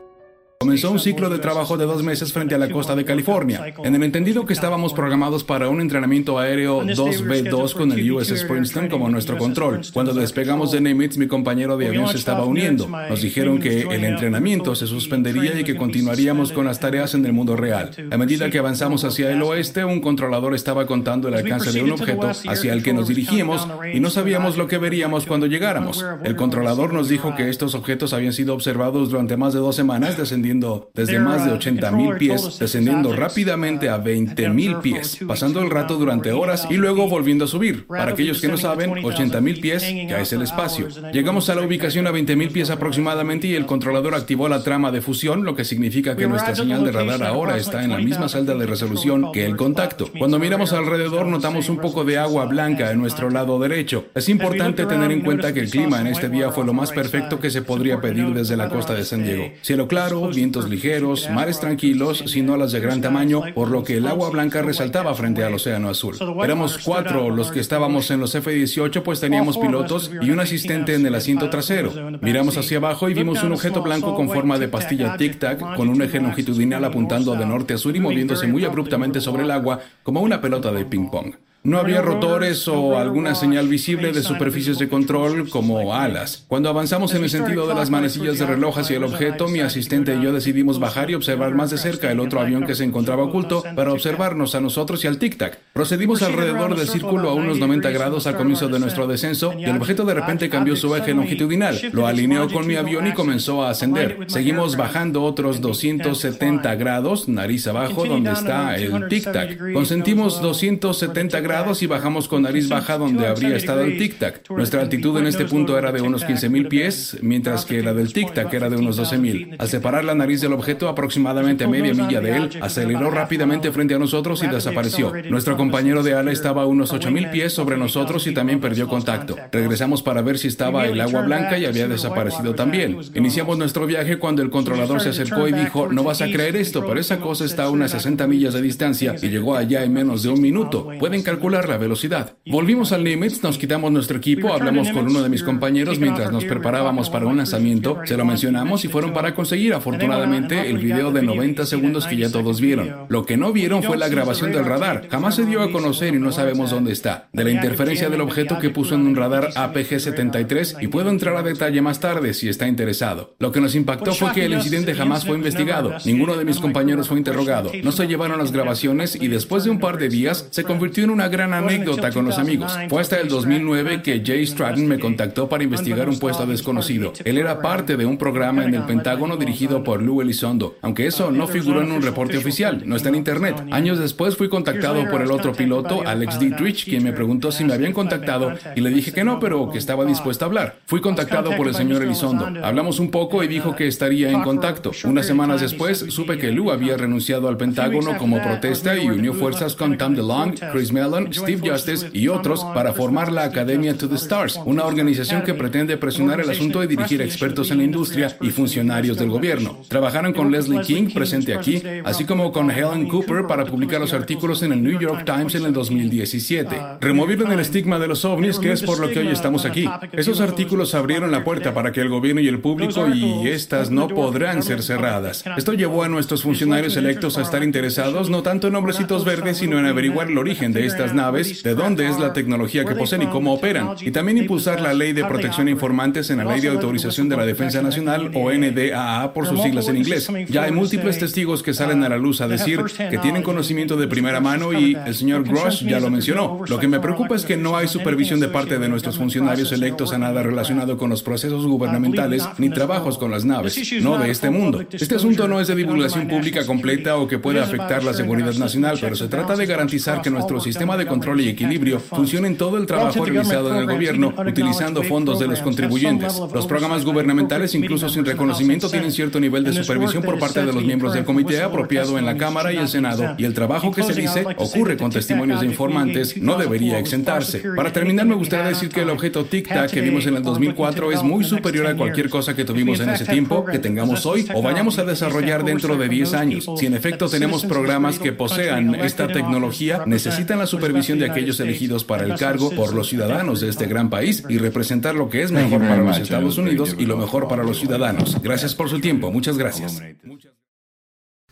Comenzó un ciclo de trabajo de dos meses frente a la costa de California, en el entendido que estábamos programados para un entrenamiento aéreo 2B2 con el USS Princeton como nuestro control. Cuando despegamos de Nimitz, mi compañero de avión se estaba uniendo. Nos dijeron que el entrenamiento se suspendería y que continuaríamos con las tareas en el mundo real. A medida que avanzamos hacia el oeste, un controlador estaba contando el alcance de un objeto hacia el que nos dirigíamos y no sabíamos lo que veríamos cuando llegáramos. El controlador nos dijo que estos objetos habían sido observados durante más de dos semanas descendiendo desde más de 80.000 pies, descendiendo rápidamente a 20.000 pies, pasando el rato durante horas y luego volviendo a subir. Para aquellos que no saben, 80.000 pies ya es el espacio. Llegamos a la ubicación a 20.000 pies aproximadamente y el controlador activó la trama de fusión, lo que significa que nuestra señal de radar ahora está en la misma celda de resolución que el contacto. Cuando miramos alrededor notamos un poco de agua blanca en nuestro lado derecho. Es importante tener en cuenta que el clima en este día fue lo más perfecto que se podría pedir desde la costa de San Diego. Cielo claro, vientos ligeros, mares tranquilos, sin olas de gran tamaño, por lo que el agua blanca resaltaba frente al océano azul. Éramos cuatro los que estábamos en los F-18, pues teníamos pilotos y un asistente en el asiento trasero. Miramos hacia abajo y vimos un objeto blanco con forma de pastilla tic-tac, con un eje longitudinal apuntando de norte a sur y moviéndose muy abruptamente sobre el agua como una pelota de ping-pong. No había rotores o alguna señal visible de superficies de control como alas. Cuando avanzamos en el sentido de las manecillas de reloj hacia el objeto, mi asistente y yo decidimos bajar y observar más de cerca el otro avión que se encontraba oculto para observarnos a nosotros y al tic-tac. Procedimos alrededor del círculo a unos 90 grados al comienzo de nuestro descenso y el objeto de repente cambió su eje longitudinal. Lo alineó con mi avión y comenzó a ascender. Seguimos bajando otros 270 grados, nariz abajo, donde está el tic-tac. Consentimos 270 grados y bajamos con nariz baja donde habría estado el tic-tac. Nuestra altitud en este punto era de unos 15.000 pies, mientras que la del tic-tac era de unos 12.000. Al separar la nariz del objeto aproximadamente a media milla de él, aceleró rápidamente frente a nosotros y desapareció. Nuestro compañero de ala estaba a unos 8.000 pies sobre nosotros y también perdió contacto. Regresamos para ver si estaba el agua blanca y había desaparecido también. Iniciamos nuestro viaje cuando el controlador se acercó y dijo, no vas a creer esto, pero esa cosa está a unas 60 millas de distancia y llegó allá en menos de un minuto. Pueden calcular la velocidad. Volvimos al Limits, nos quitamos nuestro equipo, hablamos con uno de mis compañeros mientras nos preparábamos para un lanzamiento, se lo mencionamos y fueron para conseguir afortunadamente el video de 90 segundos que ya todos vieron. Lo que no vieron fue la grabación del radar. Jamás se dio a conocer y no sabemos dónde está. De la interferencia del objeto que puso en un radar APG-73 y puedo entrar a detalle más tarde si está interesado. Lo que nos impactó fue que el incidente jamás fue investigado. Ninguno de mis compañeros fue interrogado. No se llevaron las grabaciones y después de un par de días se convirtió en una gran anécdota con los amigos. Fue hasta el 2009 que Jay Stratton me contactó para investigar un puesto desconocido. Él era parte de un programa en el Pentágono dirigido por Lou Elizondo, aunque eso no figuró en un reporte oficial, no está en internet. Años después fui contactado por el otro piloto, Alex Dietrich, quien me preguntó si me habían contactado y le dije que no, pero que estaba dispuesto a hablar. Fui contactado por el señor Elizondo. Hablamos un poco y dijo que estaría en contacto. Unas semanas después supe que Lou había renunciado al Pentágono como protesta y unió fuerzas con Tom DeLong, Chris Mellon Steve Justice y otros para formar la Academia to the Stars, una organización que pretende presionar el asunto y dirigir expertos en la industria y funcionarios del gobierno. Trabajaron con Leslie King, presente aquí, así como con Helen Cooper para publicar los artículos en el New York Times en el 2017. Removieron el estigma de los ovnis, que es por lo que hoy estamos aquí. Esos artículos abrieron la puerta para que el gobierno y el público y estas no podrán ser cerradas. Esto llevó a nuestros funcionarios electos a estar interesados no tanto en hombrecitos verdes, sino en averiguar el origen de estas naves, de dónde es la tecnología que poseen y cómo operan, y también impulsar la Ley de Protección a Informantes en la Ley de Autorización de la Defensa Nacional o NDAA por sus siglas en inglés. Ya hay múltiples testigos que salen a la luz a decir que tienen conocimiento de primera mano y el señor Grosh ya lo mencionó. Lo que me preocupa es que no hay supervisión de parte de nuestros funcionarios electos a nada relacionado con los procesos gubernamentales ni trabajos con las naves, no de este mundo. Este asunto no es de divulgación pública completa o que pueda afectar la seguridad nacional, pero se trata de garantizar que nuestro sistema de control y equilibrio funciona en todo el trabajo realizado en el gobierno utilizando fondos de los contribuyentes. Los programas gubernamentales, incluso sin reconocimiento, tienen cierto nivel de supervisión por parte de los miembros del comité apropiado en la Cámara y el Senado, y el trabajo que se dice ocurre con testimonios de informantes no debería exentarse. Para terminar, me gustaría decir que el objeto Tic-Tac que vimos en el 2004 es muy superior a cualquier cosa que tuvimos en ese tiempo, que tengamos hoy o vayamos a desarrollar dentro de 10 años. Si en efecto tenemos programas que posean esta tecnología, necesitan la supervisión de aquellos elegidos para el cargo por los ciudadanos de este gran país y representar lo que es mejor para los Estados Unidos y lo mejor para los ciudadanos. Gracias por su tiempo. Muchas gracias.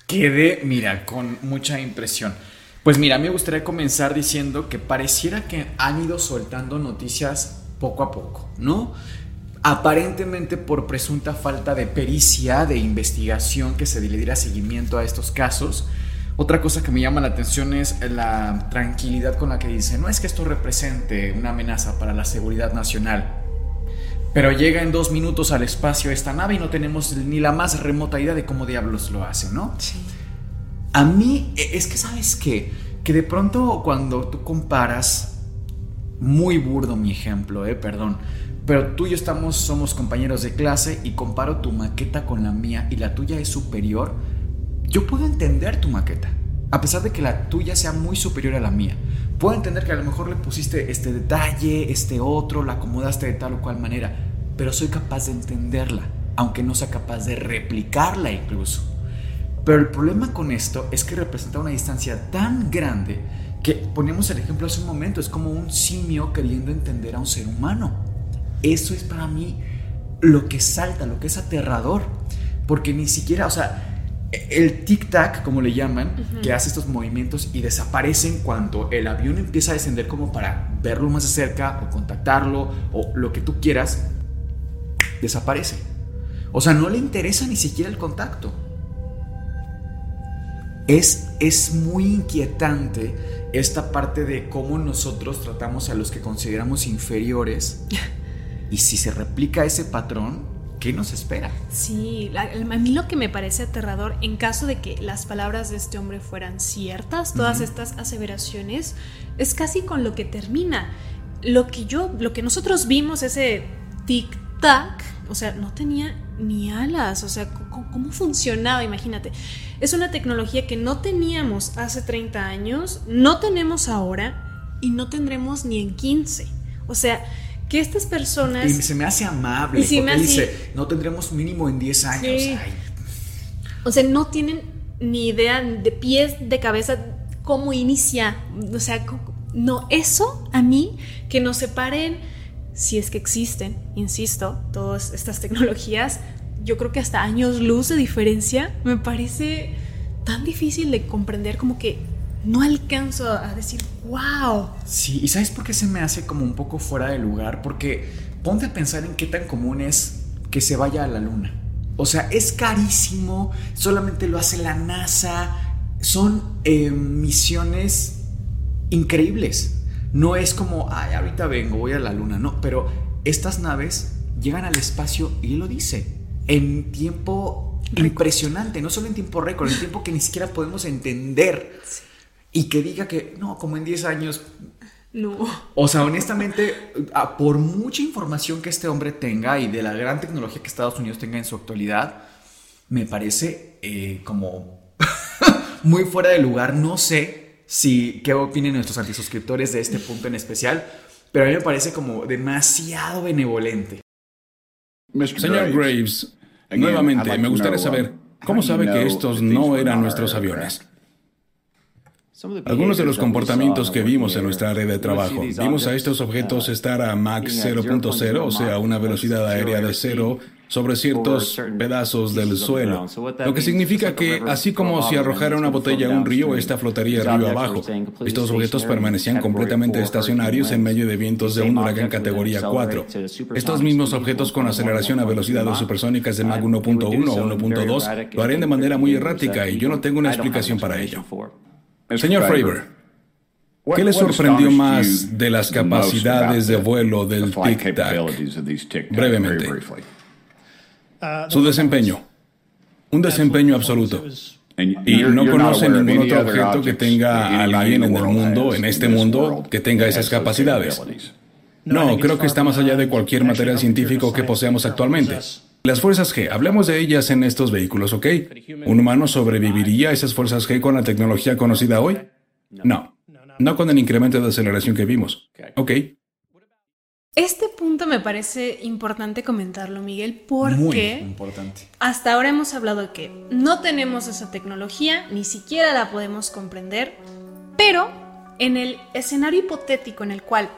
Quedé, mira, con mucha impresión. Pues mira, me gustaría comenzar diciendo que pareciera que han ido soltando noticias poco a poco, ¿no? Aparentemente por presunta falta de pericia, de investigación que se le diera seguimiento a estos casos, otra cosa que me llama la atención es la tranquilidad con la que dice, no es que esto represente una amenaza para la seguridad nacional, pero llega en dos minutos al espacio esta nave y no tenemos ni la más remota idea de cómo diablos lo hace, ¿no? Sí. A mí, e, es que sabes qué, que de pronto cuando tú comparas, muy burdo mi ejemplo, eh, perdón, pero tú y yo estamos, somos compañeros de clase y comparo tu maqueta con la mía y la tuya es superior, yo puedo entender tu maqueta, a pesar de que la tuya sea muy superior a la mía. Puedo entender que a lo mejor le pusiste este detalle, este otro, la acomodaste de tal o cual manera, pero soy capaz de entenderla, aunque no sea capaz de replicarla incluso. Pero el problema con esto es que representa una distancia tan grande que ponemos el ejemplo hace un momento, es como un simio queriendo entender a un ser humano. Eso es para mí lo que salta, lo que es aterrador, porque ni siquiera, o sea, el tic-tac, como le llaman, que hace estos movimientos y desaparecen cuando el avión empieza a descender como para verlo más de cerca o contactarlo o lo que tú quieras, desaparece. O sea, no le interesa ni siquiera el contacto. Es, es muy inquietante esta parte de cómo nosotros tratamos a los que consideramos inferiores y si se replica ese patrón, ¿qué nos espera? Sí, a mí lo que me parece aterrador, en caso de que las palabras de este hombre fueran ciertas, todas estas aseveraciones, es casi con lo que termina. Lo que yo, lo que nosotros vimos, ese tic-tac, o sea, no tenía ni alas, o sea, ¿cómo, funcionaba? Imagínate. Es una tecnología que no teníamos hace 30 años, no tenemos ahora y no tendremos ni en 15. O sea, que estas personas... Y se me hace amable, porque dice, no tendremos mínimo en 10 años. O sea, no tienen ni idea de pies, de cabeza, cómo inicia. O sea, no, eso a mí, que nos separen, si es que existen, insisto, todas estas tecnologías, yo creo que hasta años luz de diferencia, me parece tan difícil de comprender como que no alcanzo a decir, wow. Sí, y ¿sabes por qué se me hace como un poco fuera de lugar? Porque ponte a pensar en qué tan común es que se vaya a la luna. O sea, es carísimo, solamente lo hace la NASA, son eh, misiones increíbles. No es como, ay, ahorita vengo, voy a la luna, no, pero estas naves llegan al espacio y lo dice, en tiempo impresionante, no solo en tiempo récord, en tiempo que ni siquiera podemos entender y que diga que no, como en 10 años. No. O sea, honestamente, por mucha información que este hombre tenga y de la gran tecnología que Estados Unidos tenga en su actualidad, me parece eh, como muy fuera de lugar. No sé si qué opinen nuestros antisuscriptores de este punto en especial, pero a mí me parece como demasiado benevolente. Señor Graves, nuevamente, me gustaría saber, ¿cómo sabe que estos no eran nuestros aviones? Algunos de los comportamientos que vimos en nuestra área de trabajo, vimos a estos objetos estar a Mach 0.0, o sea, una velocidad aérea de cero sobre ciertos pedazos del suelo, lo que significa que, así como si arrojara una botella a un río, esta flotaría río abajo. Estos objetos permanecían completamente estacionarios en medio de vientos de un huracán categoría 4. Estos mismos objetos con aceleración a velocidades supersónicas de Mach 1.1 o 1.2 lo harían de manera muy errática y yo no tengo una explicación para ello. Señor Fravor, ¿qué le sorprendió más de las capacidades de vuelo del Tic Tac? Brevemente. Su desempeño. Un desempeño absoluto. Y no conoce ningún otro objeto que tenga a alguien en el mundo, en este mundo, que tenga esas capacidades. No, creo que está más allá de cualquier material científico que poseamos actualmente. Las fuerzas G, hablemos de ellas en estos vehículos, ¿ok? ¿Un humano sobreviviría a esas fuerzas G con la tecnología conocida hoy? No, no con el incremento de aceleración que vimos. Ok. Este punto me parece importante comentarlo, Miguel, porque Muy importante. hasta ahora hemos hablado de que no tenemos esa tecnología, ni siquiera la podemos comprender, pero en el escenario hipotético en el cual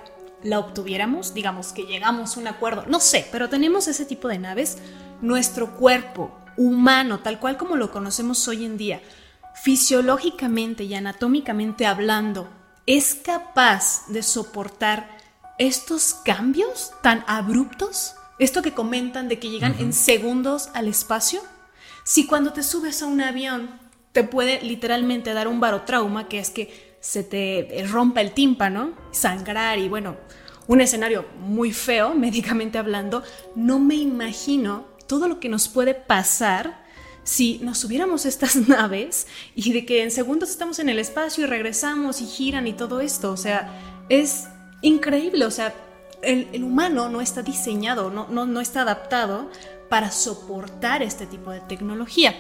la obtuviéramos, digamos que llegamos a un acuerdo, no sé, pero tenemos ese tipo de naves, nuestro cuerpo humano, tal cual como lo conocemos hoy en día, fisiológicamente y anatómicamente hablando, es capaz de soportar estos cambios tan abruptos, esto que comentan de que llegan en segundos al espacio. Si cuando te subes a un avión te puede literalmente dar un barotrauma, que es que se te rompa el tímpano, sangrar y bueno, un escenario muy feo, médicamente hablando, no me imagino todo lo que nos puede pasar si nos subiéramos estas naves y de que en segundos estamos en el espacio y regresamos y giran y todo esto. O sea, es increíble. O sea, el, humano no está diseñado, no, no, no está adaptado para soportar este tipo de tecnología.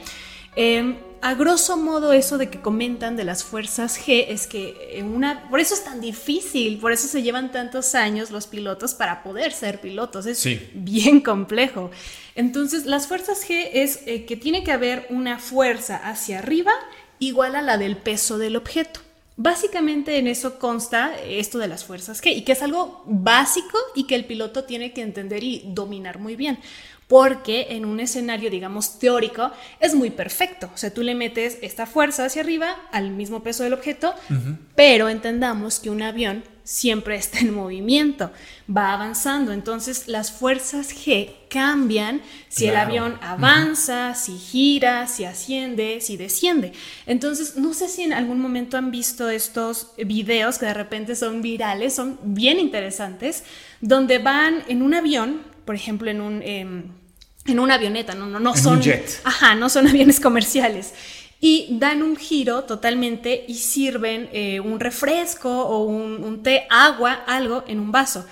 Em, a grosso modo, eso de que comentan de las fuerzas G es que una. Por eso es tan difícil, por eso se llevan tantos años los pilotos para poder ser pilotos. Es bien complejo. Entonces, las fuerzas G es eh, que tiene que haber una fuerza hacia arriba igual a la del peso del objeto. Básicamente en eso consta esto de las fuerzas G y que es algo básico y que el piloto tiene que entender y dominar muy bien porque en un escenario, digamos, teórico, es muy perfecto. O sea, tú le metes esta fuerza hacia arriba al mismo peso del objeto, pero entendamos que un avión siempre está en movimiento, va avanzando. Entonces, las fuerzas G cambian si el avión avanza, si gira, si asciende, si desciende. Entonces, no sé si en algún momento han visto estos videos que de repente son virales, son bien interesantes, donde van en un avión por ejemplo, en un... Em, en una avioneta, no, no, no son. Ajá, no son aviones comerciales. Y dan un giro totalmente y sirven eh, un refresco o un, té, agua, algo en un vaso.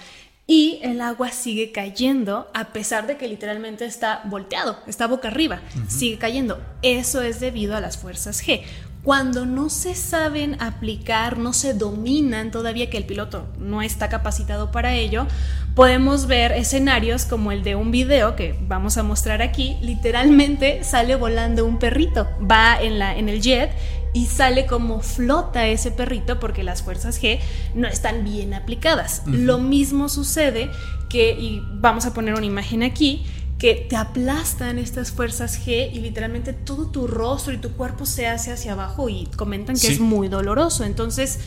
Y el agua sigue cayendo a pesar de que literalmente está volteado, está boca arriba, sigue cayendo. Eso es debido a las fuerzas G cuando no se saben aplicar, no se dominan todavía que el piloto no está capacitado para ello, podemos ver escenarios como el de un video que vamos a mostrar aquí, literalmente sale volando un perrito, va en, la, en el jet y sale como flota ese perrito porque las fuerzas G no están bien aplicadas. Lo mismo sucede que, y vamos a poner una imagen aquí, que te aplastan estas fuerzas G y literalmente todo tu rostro y tu cuerpo se hace hacia abajo y comentan que es muy doloroso. Entonces,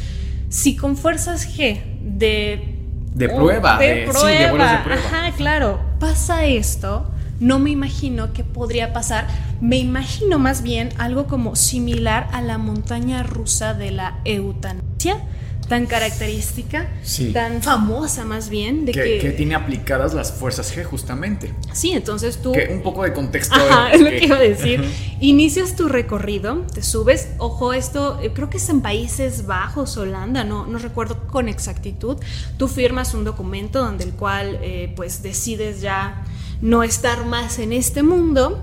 si con fuerzas G de... De prueba, de, prueba, ajá, claro, pasa esto, no me imagino qué podría pasar. Me imagino más bien algo como similar a la montaña rusa de la eutanasia tan característica, tan famosa más bien. De que, tiene aplicadas las fuerzas G justamente. Sí, entonces tú... Que un poco de contexto. Ajá, es lo que iba a decir. Inicias tu recorrido, te subes, ojo, esto eh, creo que es en Países Bajos, Holanda, no, no recuerdo con exactitud. Tú firmas un documento donde el cual eh, pues decides ya no estar más en este mundo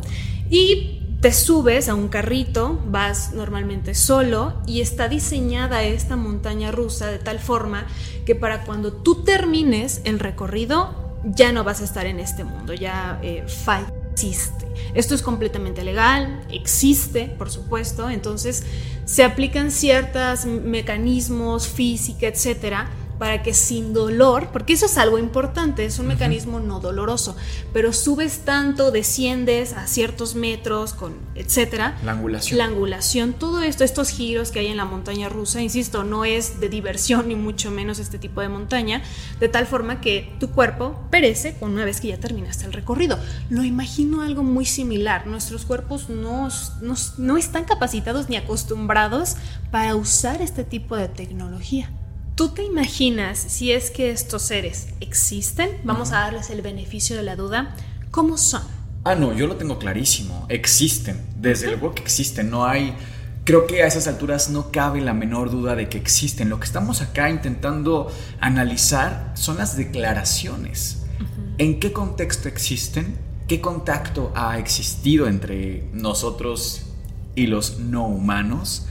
y te subes a un carrito, vas normalmente solo y está diseñada esta montaña rusa de tal forma que para cuando tú termines el recorrido ya no vas a estar en este mundo, ya eh, falleciste. Esto es completamente legal, existe, por supuesto, entonces se aplican ciertos mecanismos, física, etcétera, para que sin dolor, porque eso es algo importante, es un mecanismo no doloroso, pero subes tanto, desciendes a ciertos metros, con etcétera. La angulación. La angulación, todo esto, estos giros que hay en la montaña rusa, insisto, no es de diversión ni mucho menos este tipo de montaña, de tal forma que tu cuerpo perece una vez que ya terminaste el recorrido. Lo imagino algo muy similar. Nuestros cuerpos no, no, no están capacitados ni acostumbrados para usar este tipo de tecnología. ¿Tú te imaginas si es que estos seres existen? Vamos a darles el beneficio de la duda. ¿Cómo son? Ah, no, yo lo tengo clarísimo. Existen. Desde luego que existen. No hay... Creo que a esas alturas no cabe la menor duda de que existen. Lo que estamos acá intentando analizar son las declaraciones. ¿En qué contexto existen? ¿Qué contacto ha existido entre nosotros y los no humanos?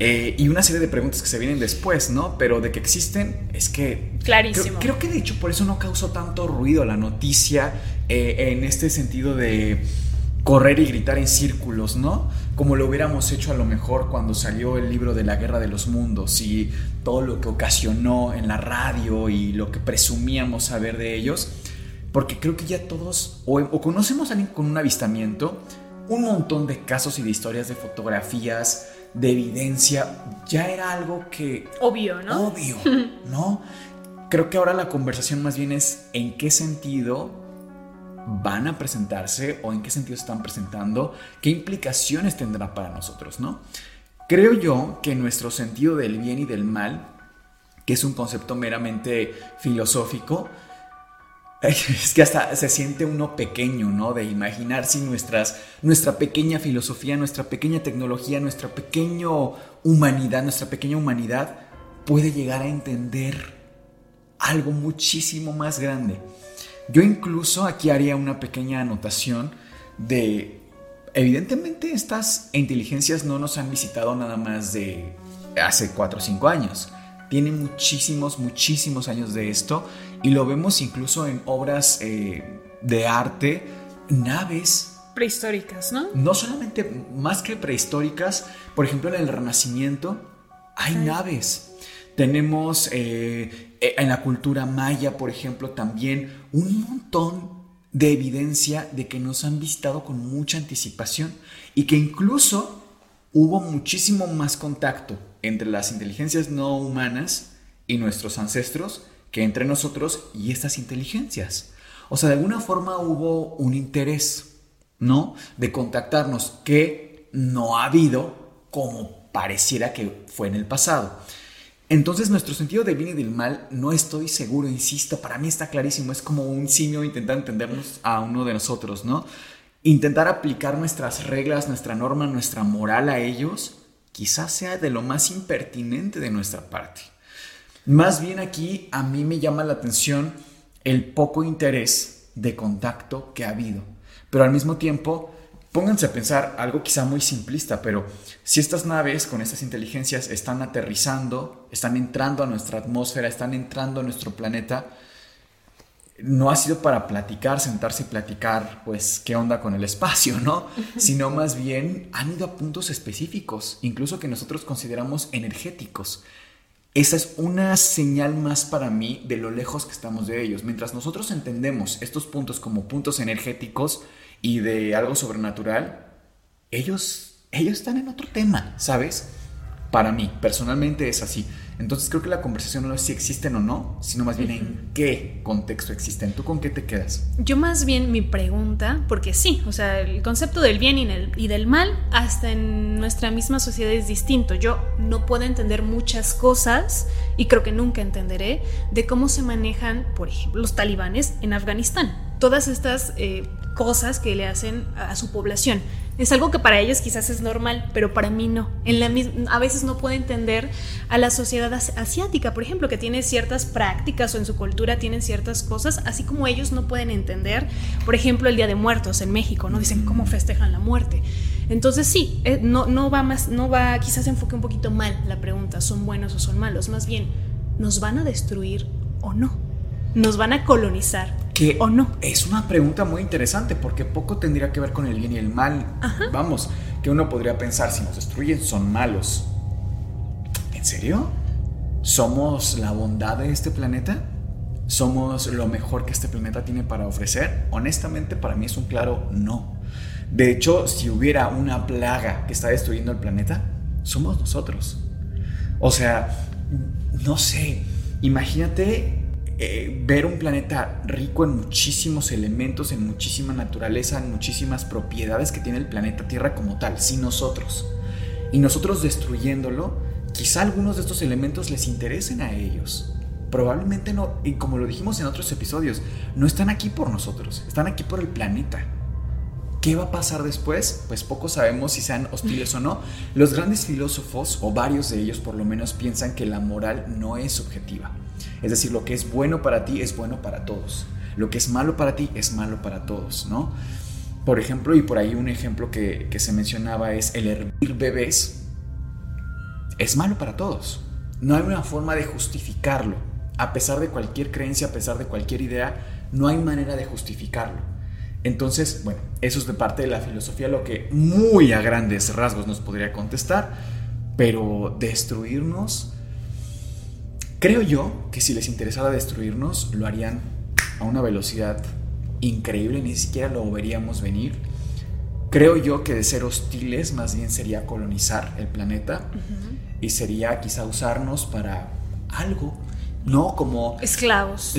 Eh, y una serie de preguntas que se vienen después, ¿no? Pero de que existen, es que... Clarísimo. Creo, que de hecho por eso no causó tanto ruido la noticia eh, en este sentido de correr y gritar en círculos, ¿no? Como lo hubiéramos hecho a lo mejor cuando salió el libro de la Guerra de los Mundos y todo lo que ocasionó en la radio y lo que presumíamos saber de ellos. Porque creo que ya todos, o, o conocemos a alguien con un avistamiento, un montón de casos y de historias de fotografías, de evidencia, ya era algo que... Obvio, ¿no? Obvio, ¿no? Creo que ahora la conversación más bien es en qué sentido van a presentarse o en qué sentido están presentando, qué implicaciones tendrá para nosotros, ¿no? Creo yo que nuestro sentido del bien y del mal, que es un concepto meramente filosófico, es que hasta se siente uno pequeño, ¿no? De imaginar si nuestras, nuestra pequeña filosofía, nuestra pequeña tecnología, nuestra pequeña humanidad, nuestra pequeña humanidad puede llegar a entender algo muchísimo más grande. Yo incluso aquí haría una pequeña anotación de, evidentemente estas inteligencias no nos han visitado nada más de hace 4 o 5 años. Tienen muchísimos, muchísimos años de esto y lo vemos incluso en obras eh, de arte, naves. Prehistóricas, ¿no? No solamente más que prehistóricas, por ejemplo en el Renacimiento, hay naves. Tenemos eh, eh, en la cultura maya, por ejemplo, también un montón de evidencia de que nos han visitado con mucha anticipación y que incluso hubo muchísimo más contacto entre las inteligencias no humanas y nuestros ancestros que entre nosotros y estas inteligencias. O sea, de alguna forma hubo un interés, ¿no? De contactarnos que no ha habido como pareciera que fue en el pasado. Entonces nuestro sentido del bien y del mal, no estoy seguro, insisto, para mí está clarísimo, es como un simio intentar entendernos a uno de nosotros, ¿no? Intentar aplicar nuestras reglas, nuestra norma, nuestra moral a ellos, quizás sea de lo más impertinente de nuestra parte. Más bien aquí a mí me llama la atención el poco interés de contacto que ha habido, pero al mismo tiempo Pónganse a pensar algo quizá muy simplista, pero si estas naves con estas inteligencias están aterrizando, están entrando a nuestra atmósfera, están entrando a nuestro planeta, no ha sido para platicar, sentarse y platicar, pues, qué onda con el espacio, ¿no? Sino más bien han ido a puntos específicos, incluso que nosotros consideramos energéticos. Esa es una señal más para mí de lo lejos que estamos de ellos. Mientras nosotros entendemos estos puntos como puntos energéticos, y de algo sobrenatural, ellos, ellos están en otro tema, ¿sabes? Para mí, personalmente es así. Entonces creo que la conversación no es si existen o no, sino más bien en qué contexto existen. ¿Tú con qué te quedas? Yo más bien mi pregunta, porque sí, o sea, el concepto del bien y, y del mal hasta en nuestra misma sociedad es distinto. Yo no puedo entender muchas cosas y creo que nunca entenderé de cómo se manejan, por ejemplo, los talibanes en Afganistán. Todas estas eh, cosas que le hacen a su población. Es algo que para ellos quizás es normal, pero para mí no. En la, a veces no puedo entender a la sociedad asiática, por ejemplo, que tiene ciertas prácticas o en su cultura tienen ciertas cosas, así como ellos no pueden entender, por ejemplo, el Día de Muertos en México, ¿no? Dicen cómo festejan la muerte. Entonces sí, eh, no, no va más, no va, quizás enfoque un poquito mal la pregunta, ¿son buenos o son malos? Más bien, ¿nos van a destruir o no? ¿Nos van a colonizar que o no? Es una pregunta muy interesante porque poco tendría que ver con el bien y el mal. Vamos, que uno podría pensar, si nos destruyen, son malos. ¿En serio? ¿Somos la bondad de este planeta? ¿Somos lo mejor que este planeta tiene para ofrecer? Honestamente, para mí es un claro no. De hecho, si hubiera una plaga que está destruyendo el planeta, somos nosotros. O sea, no sé, imagínate eh, ver un planeta rico en muchísimos elementos, en muchísima naturaleza, en muchísimas propiedades que tiene el planeta Tierra como tal, sin nosotros. Y nosotros destruyéndolo, quizá algunos de estos elementos les interesen a ellos. Probablemente no, y como lo dijimos en otros episodios, no están aquí por nosotros, están aquí por el planeta. ¿Qué va a pasar después? Pues poco sabemos si sean hostiles o no. Los grandes filósofos, o varios de ellos por lo menos, piensan que la moral no es subjetiva es decir, lo que es bueno para ti es bueno para todos. Lo que es malo para ti es malo para todos, ¿no? Por ejemplo, y por ahí un ejemplo que, se mencionaba es el hervir bebés. Es malo para todos. No hay una forma de justificarlo. A pesar de cualquier creencia, a pesar de cualquier idea, no hay manera de justificarlo. Entonces, bueno, eso es de parte de la filosofía lo que muy a grandes rasgos nos podría contestar, pero destruirnos Creo yo que si les interesara destruirnos, lo harían a una velocidad increíble, ni siquiera lo veríamos venir. Creo yo que de ser hostiles, más bien sería colonizar el planeta y sería quizá usarnos para algo, ¿no? Como... Esclavos.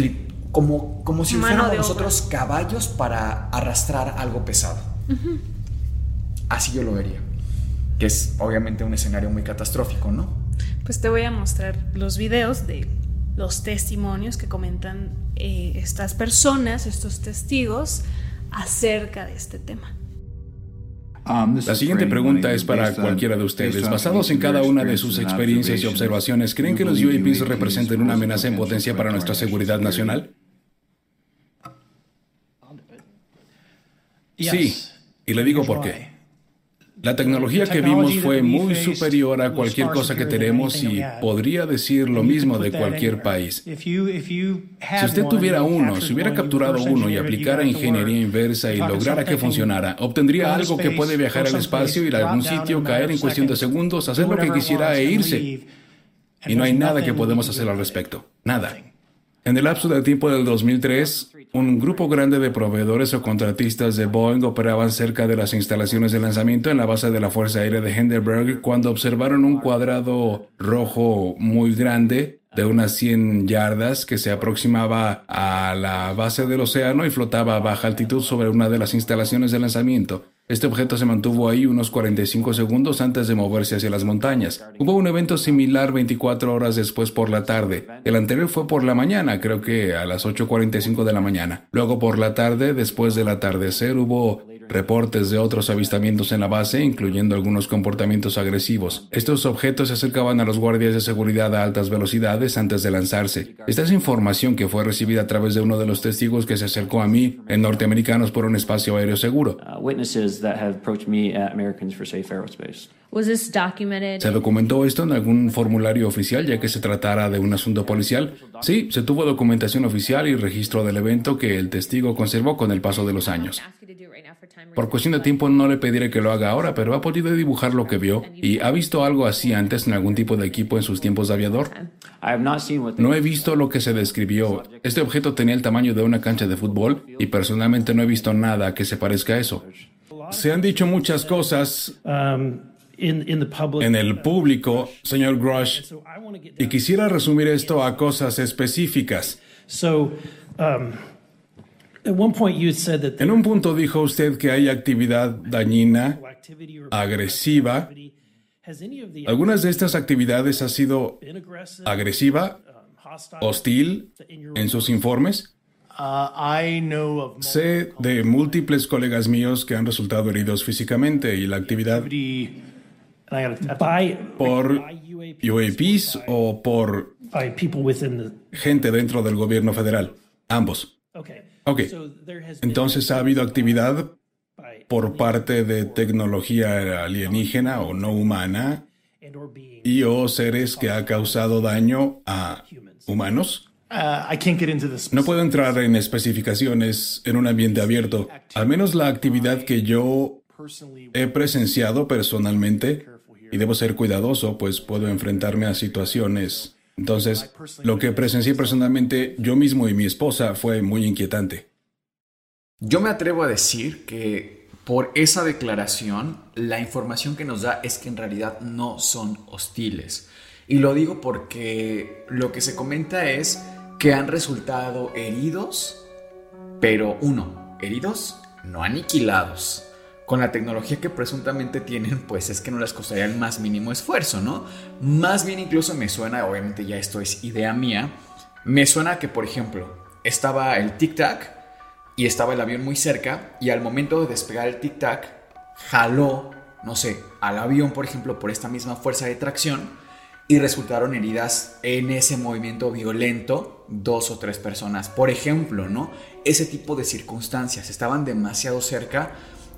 Como, como si fuéramos nosotros caballos para arrastrar algo pesado. Así yo lo vería. Que es obviamente un escenario muy catastrófico, ¿no? Pues te voy a mostrar los videos de los testimonios que comentan eh, estas personas, estos testigos, acerca de este tema. Um, La siguiente pregunta es para cualquiera de ustedes. Basados en cada una de sus experiencias y observaciones, ¿creen que los UAPs representen una amenaza en potencia para nuestra seguridad nacional? Sí, y le digo por qué. La tecnología que vimos fue muy superior a cualquier cosa que tenemos y podría decir lo mismo de cualquier país. Si usted tuviera uno, si hubiera capturado uno y aplicara ingeniería inversa y lograra que funcionara, obtendría algo que puede viajar al espacio, ir a algún sitio, caer en cuestión de segundos, hacer lo que quisiera e irse. y no hay nada que podemos hacer al respecto. Nada. En el lapso del tiempo del 2003, un grupo grande de proveedores o contratistas de Boeing operaban cerca de las instalaciones de lanzamiento en la base de la Fuerza Aérea de Hindenburg cuando observaron un cuadrado rojo muy grande de unas 100 yardas que se aproximaba a la base del océano y flotaba a baja altitud sobre una de las instalaciones de lanzamiento. Este objeto se mantuvo ahí unos 45 segundos antes de moverse hacia las montañas. Hubo un evento similar 24 horas después por la tarde. El anterior fue por la mañana, creo que a las 8.45 de la mañana. Luego por la tarde, después del atardecer, hubo reportes de otros avistamientos en la base, incluyendo algunos comportamientos agresivos. Estos objetos se acercaban a los guardias de seguridad a altas velocidades antes de lanzarse. Esta es información que fue recibida a través de uno de los testigos que se acercó a mí en norteamericanos por un espacio aéreo seguro. ¿Se documentó esto en algún formulario oficial ya que se tratara de un asunto policial? Sí, se tuvo documentación oficial y registro del evento que el testigo conservó con el paso de los años. Por cuestión de tiempo no le pediré que lo haga ahora, pero ha podido dibujar lo que vio y ha visto algo así antes en algún tipo de equipo en sus tiempos de aviador. No he visto lo que se describió. Este objeto tenía el tamaño de una cancha de fútbol y personalmente no he visto nada que se parezca a eso. Se han dicho muchas cosas. Um, en el público, señor Grush, y quisiera resumir esto a cosas específicas. En un punto dijo usted que hay actividad dañina, agresiva. ¿Algunas de estas actividades ha sido agresiva, um, hostil en sus informes? Uh, sé de múltiples colegas míos que han resultado heridos físicamente y la actividad por UAPs o por gente dentro del gobierno federal. Ambos. Ok. Entonces ha habido actividad por parte de tecnología alienígena o no humana y o seres que ha causado daño a humanos. Uh, no puedo entrar en especificaciones en un ambiente abierto. Al menos la actividad que yo he presenciado personalmente y debo ser cuidadoso, pues puedo enfrentarme a situaciones. Entonces, lo que presencié personalmente yo mismo y mi esposa fue muy inquietante. Yo me atrevo a decir que por esa declaración, la información que nos da es que en realidad no son hostiles. Y lo digo porque lo que se comenta es que han resultado heridos, pero uno, heridos, no aniquilados con la tecnología que presuntamente tienen, pues es que no les costaría el más mínimo esfuerzo, ¿no? Más bien incluso me suena, obviamente ya esto es idea mía, me suena que, por ejemplo, estaba el tic-tac y estaba el avión muy cerca y al momento de despegar el tic-tac, jaló, no sé, al avión, por ejemplo, por esta misma fuerza de tracción y resultaron heridas en ese movimiento violento dos o tres personas. Por ejemplo, ¿no? Ese tipo de circunstancias estaban demasiado cerca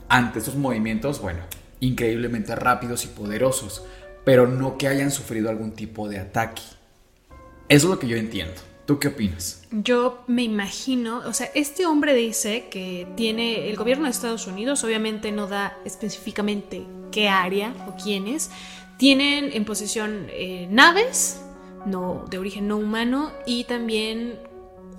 ante estos movimientos, bueno, increíblemente rápidos y poderosos, pero no que hayan sufrido algún tipo de ataque. Eso es lo que yo entiendo. ¿Tú qué opinas? Yo me imagino, o sea, este hombre dice que tiene el gobierno de Estados Unidos, obviamente no da específicamente qué área o quiénes, tienen en posesión eh, naves no, de origen no humano y también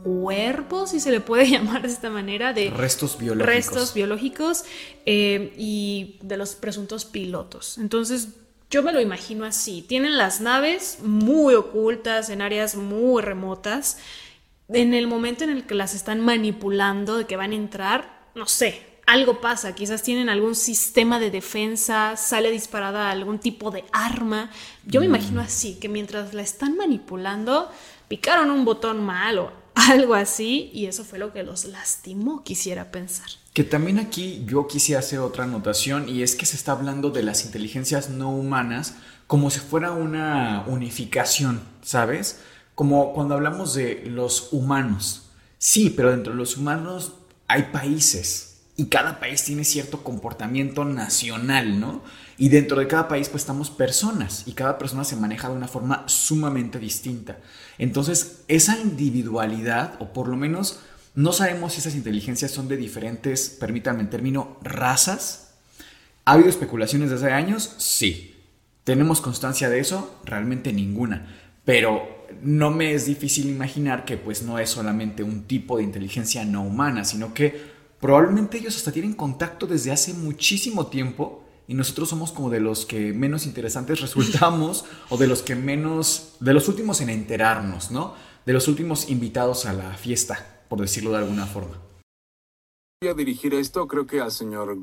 cuerpos, si se le puede llamar de esta manera, de restos biológicos, restos biológicos eh, y de los presuntos pilotos. Entonces, yo me lo imagino así. Tienen las naves muy ocultas, en áreas muy remotas. En el momento en el que las están manipulando, de que van a entrar, no sé, algo pasa. Quizás tienen algún sistema de defensa, sale disparada algún tipo de arma. Yo me mm. imagino así, que mientras la están manipulando, picaron un botón malo algo así, y eso fue lo que los lastimó, quisiera pensar. Que también aquí yo quisiera hacer otra anotación, y es que se está hablando de las inteligencias no humanas como si fuera una unificación, ¿sabes? Como cuando hablamos de los humanos. Sí, pero dentro de los humanos hay países, y cada país tiene cierto comportamiento nacional, ¿no? Y dentro de cada país pues estamos personas y cada persona se maneja de una forma sumamente distinta. Entonces, esa individualidad, o por lo menos no sabemos si esas inteligencias son de diferentes, permítanme el término, razas. ¿Ha habido especulaciones desde hace años? Sí. ¿Tenemos constancia de eso? Realmente ninguna. pero no me es difícil imaginar que pues no es solamente un tipo de inteligencia no humana, sino que probablemente ellos hasta tienen contacto desde hace muchísimo tiempo y nosotros somos como de los que menos interesantes resultamos o de los que menos, de los últimos en enterarnos, ¿no? De los últimos invitados a la fiesta, por decirlo de alguna forma. Voy a dirigir esto creo que al señor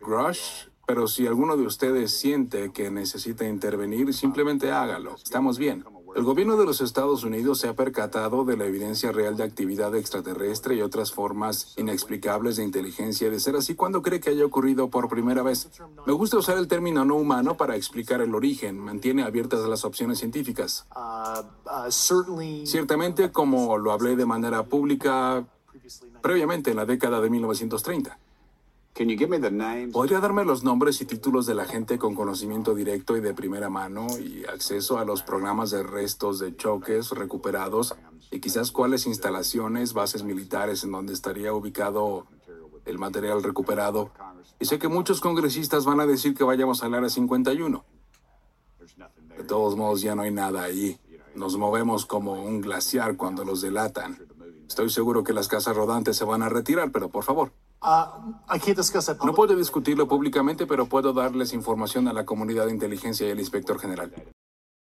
Grush, pero si alguno de ustedes siente que necesita intervenir, simplemente hágalo. Estamos bien. El gobierno de los Estados Unidos se ha percatado de la evidencia real de actividad extraterrestre y otras formas inexplicables de inteligencia de ser así cuando cree que haya ocurrido por primera vez. Me gusta usar el término no humano para explicar el origen, mantiene abiertas las opciones científicas. Ciertamente, como lo hablé de manera pública previamente en la década de 1930. ¿Podría darme los nombres y títulos de la gente con conocimiento directo y de primera mano y acceso a los programas de restos de choques recuperados y quizás cuáles instalaciones, bases militares en donde estaría ubicado el material recuperado? Y sé que muchos congresistas van a decir que vayamos al área 51. De todos modos, ya no hay nada allí. Nos movemos como un glaciar cuando los delatan. Estoy seguro que las casas rodantes se van a retirar, pero por favor. Uh, no puedo discutirlo públicamente, pero puedo darles información a la comunidad de inteligencia y al inspector general.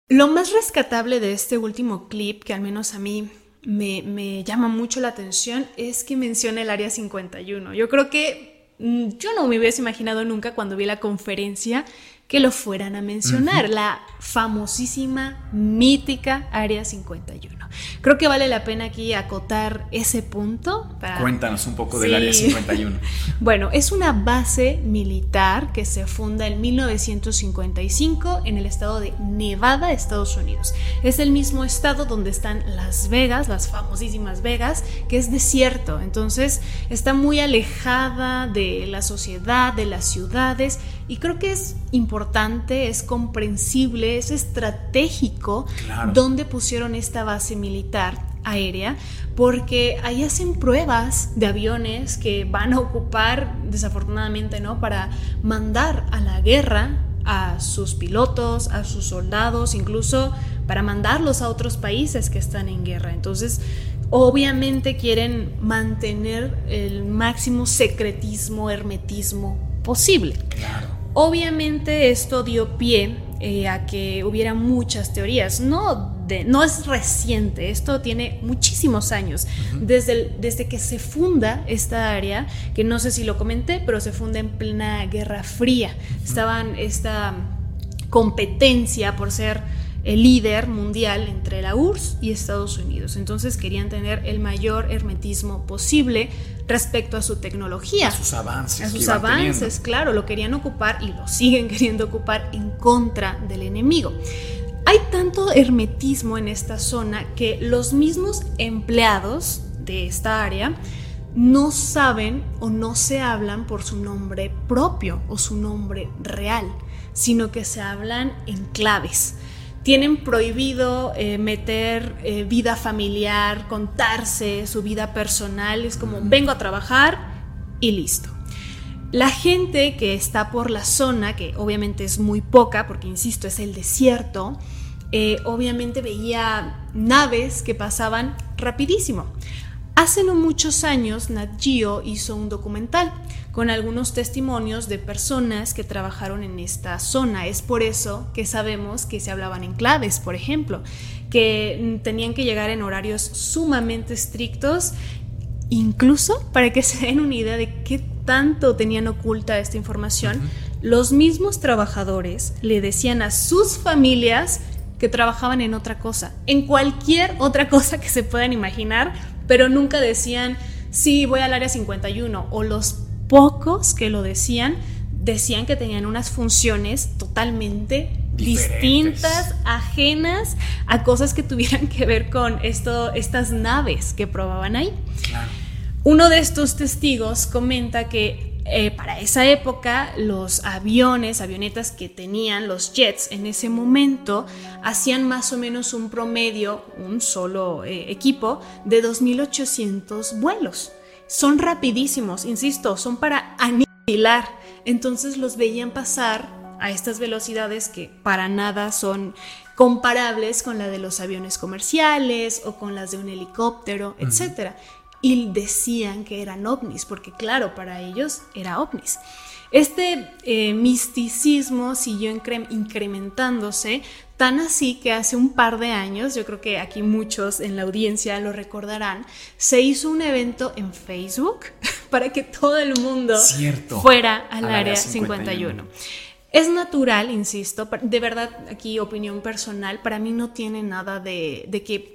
Lo más rescatable de este último clip, que al menos a mí me, me llama mucho la atención, es que menciona el Área 51. Yo creo que mm, yo no me hubiese imaginado nunca cuando vi la conferencia que lo fueran a mencionar, la famosísima, mítica Área 51. Creo que vale la pena aquí acotar ese punto. Cuéntanos un poco del Área 51. bueno, es una base militar que se funda en 1955 en el estado de Nevada, Estados Unidos. Es el mismo estado donde están Las Vegas, las famosísimas Vegas, que es desierto. Entonces está muy alejada de la sociedad, de las ciudades y creo que es importante, es comprensible, es estratégico donde pusieron esta base militar aérea, porque ahí hacen pruebas de aviones que van a ocupar, desafortunadamente, ¿no? Para mandar a la guerra a sus pilotos, a sus soldados, incluso para mandarlos a otros países que están en guerra. Entonces, obviamente quieren mantener el máximo secretismo, hermetismo posible. Claro. Obviamente esto dio pie eh, a que hubiera muchas teorías. No, de, no es reciente, esto tiene muchísimos años. desde, desde que se funda esta área, que no sé si lo comenté, pero se funda en plena Guerra Fría. Estaban esta competencia por ser el líder mundial entre la URSS y Estados Unidos. Entonces querían tener el mayor hermetismo posible respecto a su tecnología. A sus avances. A sus avances, claro, lo querían ocupar y lo siguen queriendo ocupar en contra del enemigo. Hay tanto hermetismo en esta zona que los mismos empleados de esta área no saben o no se hablan por su nombre propio o su nombre real, sino que se hablan en claves tienen prohibido eh, meter eh, vida familiar, contarse su vida personal. Es como vengo a trabajar y listo. La gente que está por la zona, que obviamente es muy poca, porque insisto, es el desierto, eh, obviamente veía naves que pasaban rapidísimo. Hace no muchos años, Nat Geo hizo un documental con algunos testimonios de personas que trabajaron en esta zona. Es por eso que sabemos que se hablaban en claves, por ejemplo, que tenían que llegar en horarios sumamente estrictos, incluso para que se den una idea de qué tanto tenían oculta esta información, los mismos trabajadores le decían a sus familias que trabajaban en otra cosa, en cualquier otra cosa que se puedan imaginar, pero nunca decían, sí, voy al área 51 o los pocos que lo decían, decían que tenían unas funciones totalmente distintas, ajenas a cosas que tuvieran que ver con esto, estas naves que probaban ahí. Uno de estos testigos comenta que eh, para esa época los aviones, avionetas que tenían los jets en ese momento hacían más o menos un promedio, un solo eh, equipo, de 2.800 vuelos son rapidísimos, insisto, son para aniquilar. Entonces los veían pasar a estas velocidades que para nada son comparables con la de los aviones comerciales o con las de un helicóptero, etc. Y decían que eran ovnis, porque claro, para ellos era ovnis. Este eh, misticismo siguió incrementándose, tan así que hace un par de años, yo creo que aquí muchos en la audiencia lo recordarán, se hizo un evento en Facebook para que todo el mundo fuera al, área 51. Es natural, insisto, de verdad aquí opinión personal, para mí no tiene nada de, que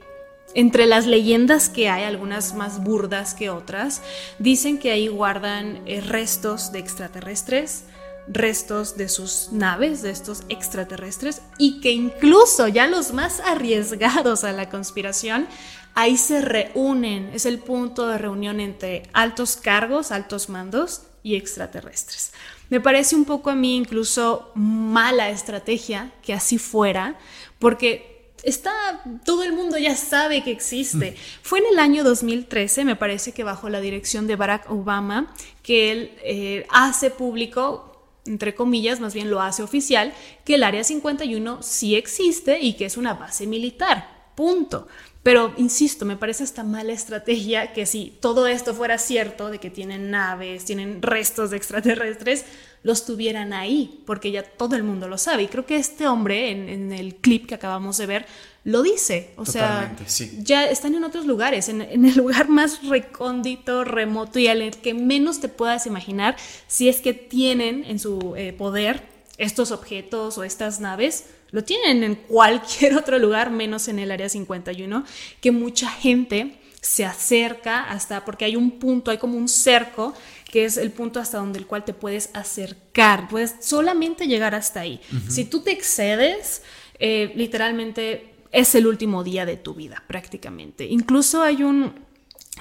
entre las leyendas que hay, algunas más burdas que otras, dicen que ahí guardan eh, restos de extraterrestres, restos de sus naves, de estos extraterrestres, y que incluso ya los más arriesgados a la conspiración, ahí se reúnen, es el punto de reunión entre altos cargos, altos mandos y extraterrestres. Me parece un poco a mí incluso mala estrategia que así fuera, porque está, todo el mundo ya sabe que existe. Fue en el año 2013, me parece que bajo la dirección de Barack Obama, que él eh, hace público, entre comillas, más bien lo hace oficial, que el Área 51 sí existe y que es una base militar. Punto. Pero, insisto, me parece esta mala estrategia que si todo esto fuera cierto, de que tienen naves, tienen restos de extraterrestres, los tuvieran ahí, porque ya todo el mundo lo sabe. Y creo que este hombre, en, el clip que acabamos de ver, lo dice. O sea, ya están en otros lugares, en, el lugar más recóndito, remoto y al que menos te puedas imaginar si es que tienen en su eh, poder estos objetos o estas naves lo tienen en cualquier otro lugar menos en el área 51, que mucha gente se acerca hasta, porque hay un punto, hay como un cerco, que es el punto hasta donde el cual te puedes acercar, puedes solamente llegar hasta ahí. Si tú te excedes, eh, literalmente es el último día de tu vida, prácticamente. Incluso hay un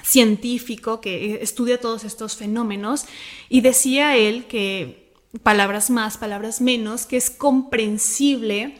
científico que estudia todos estos fenómenos y decía él que palabras más, palabras menos, que es comprensible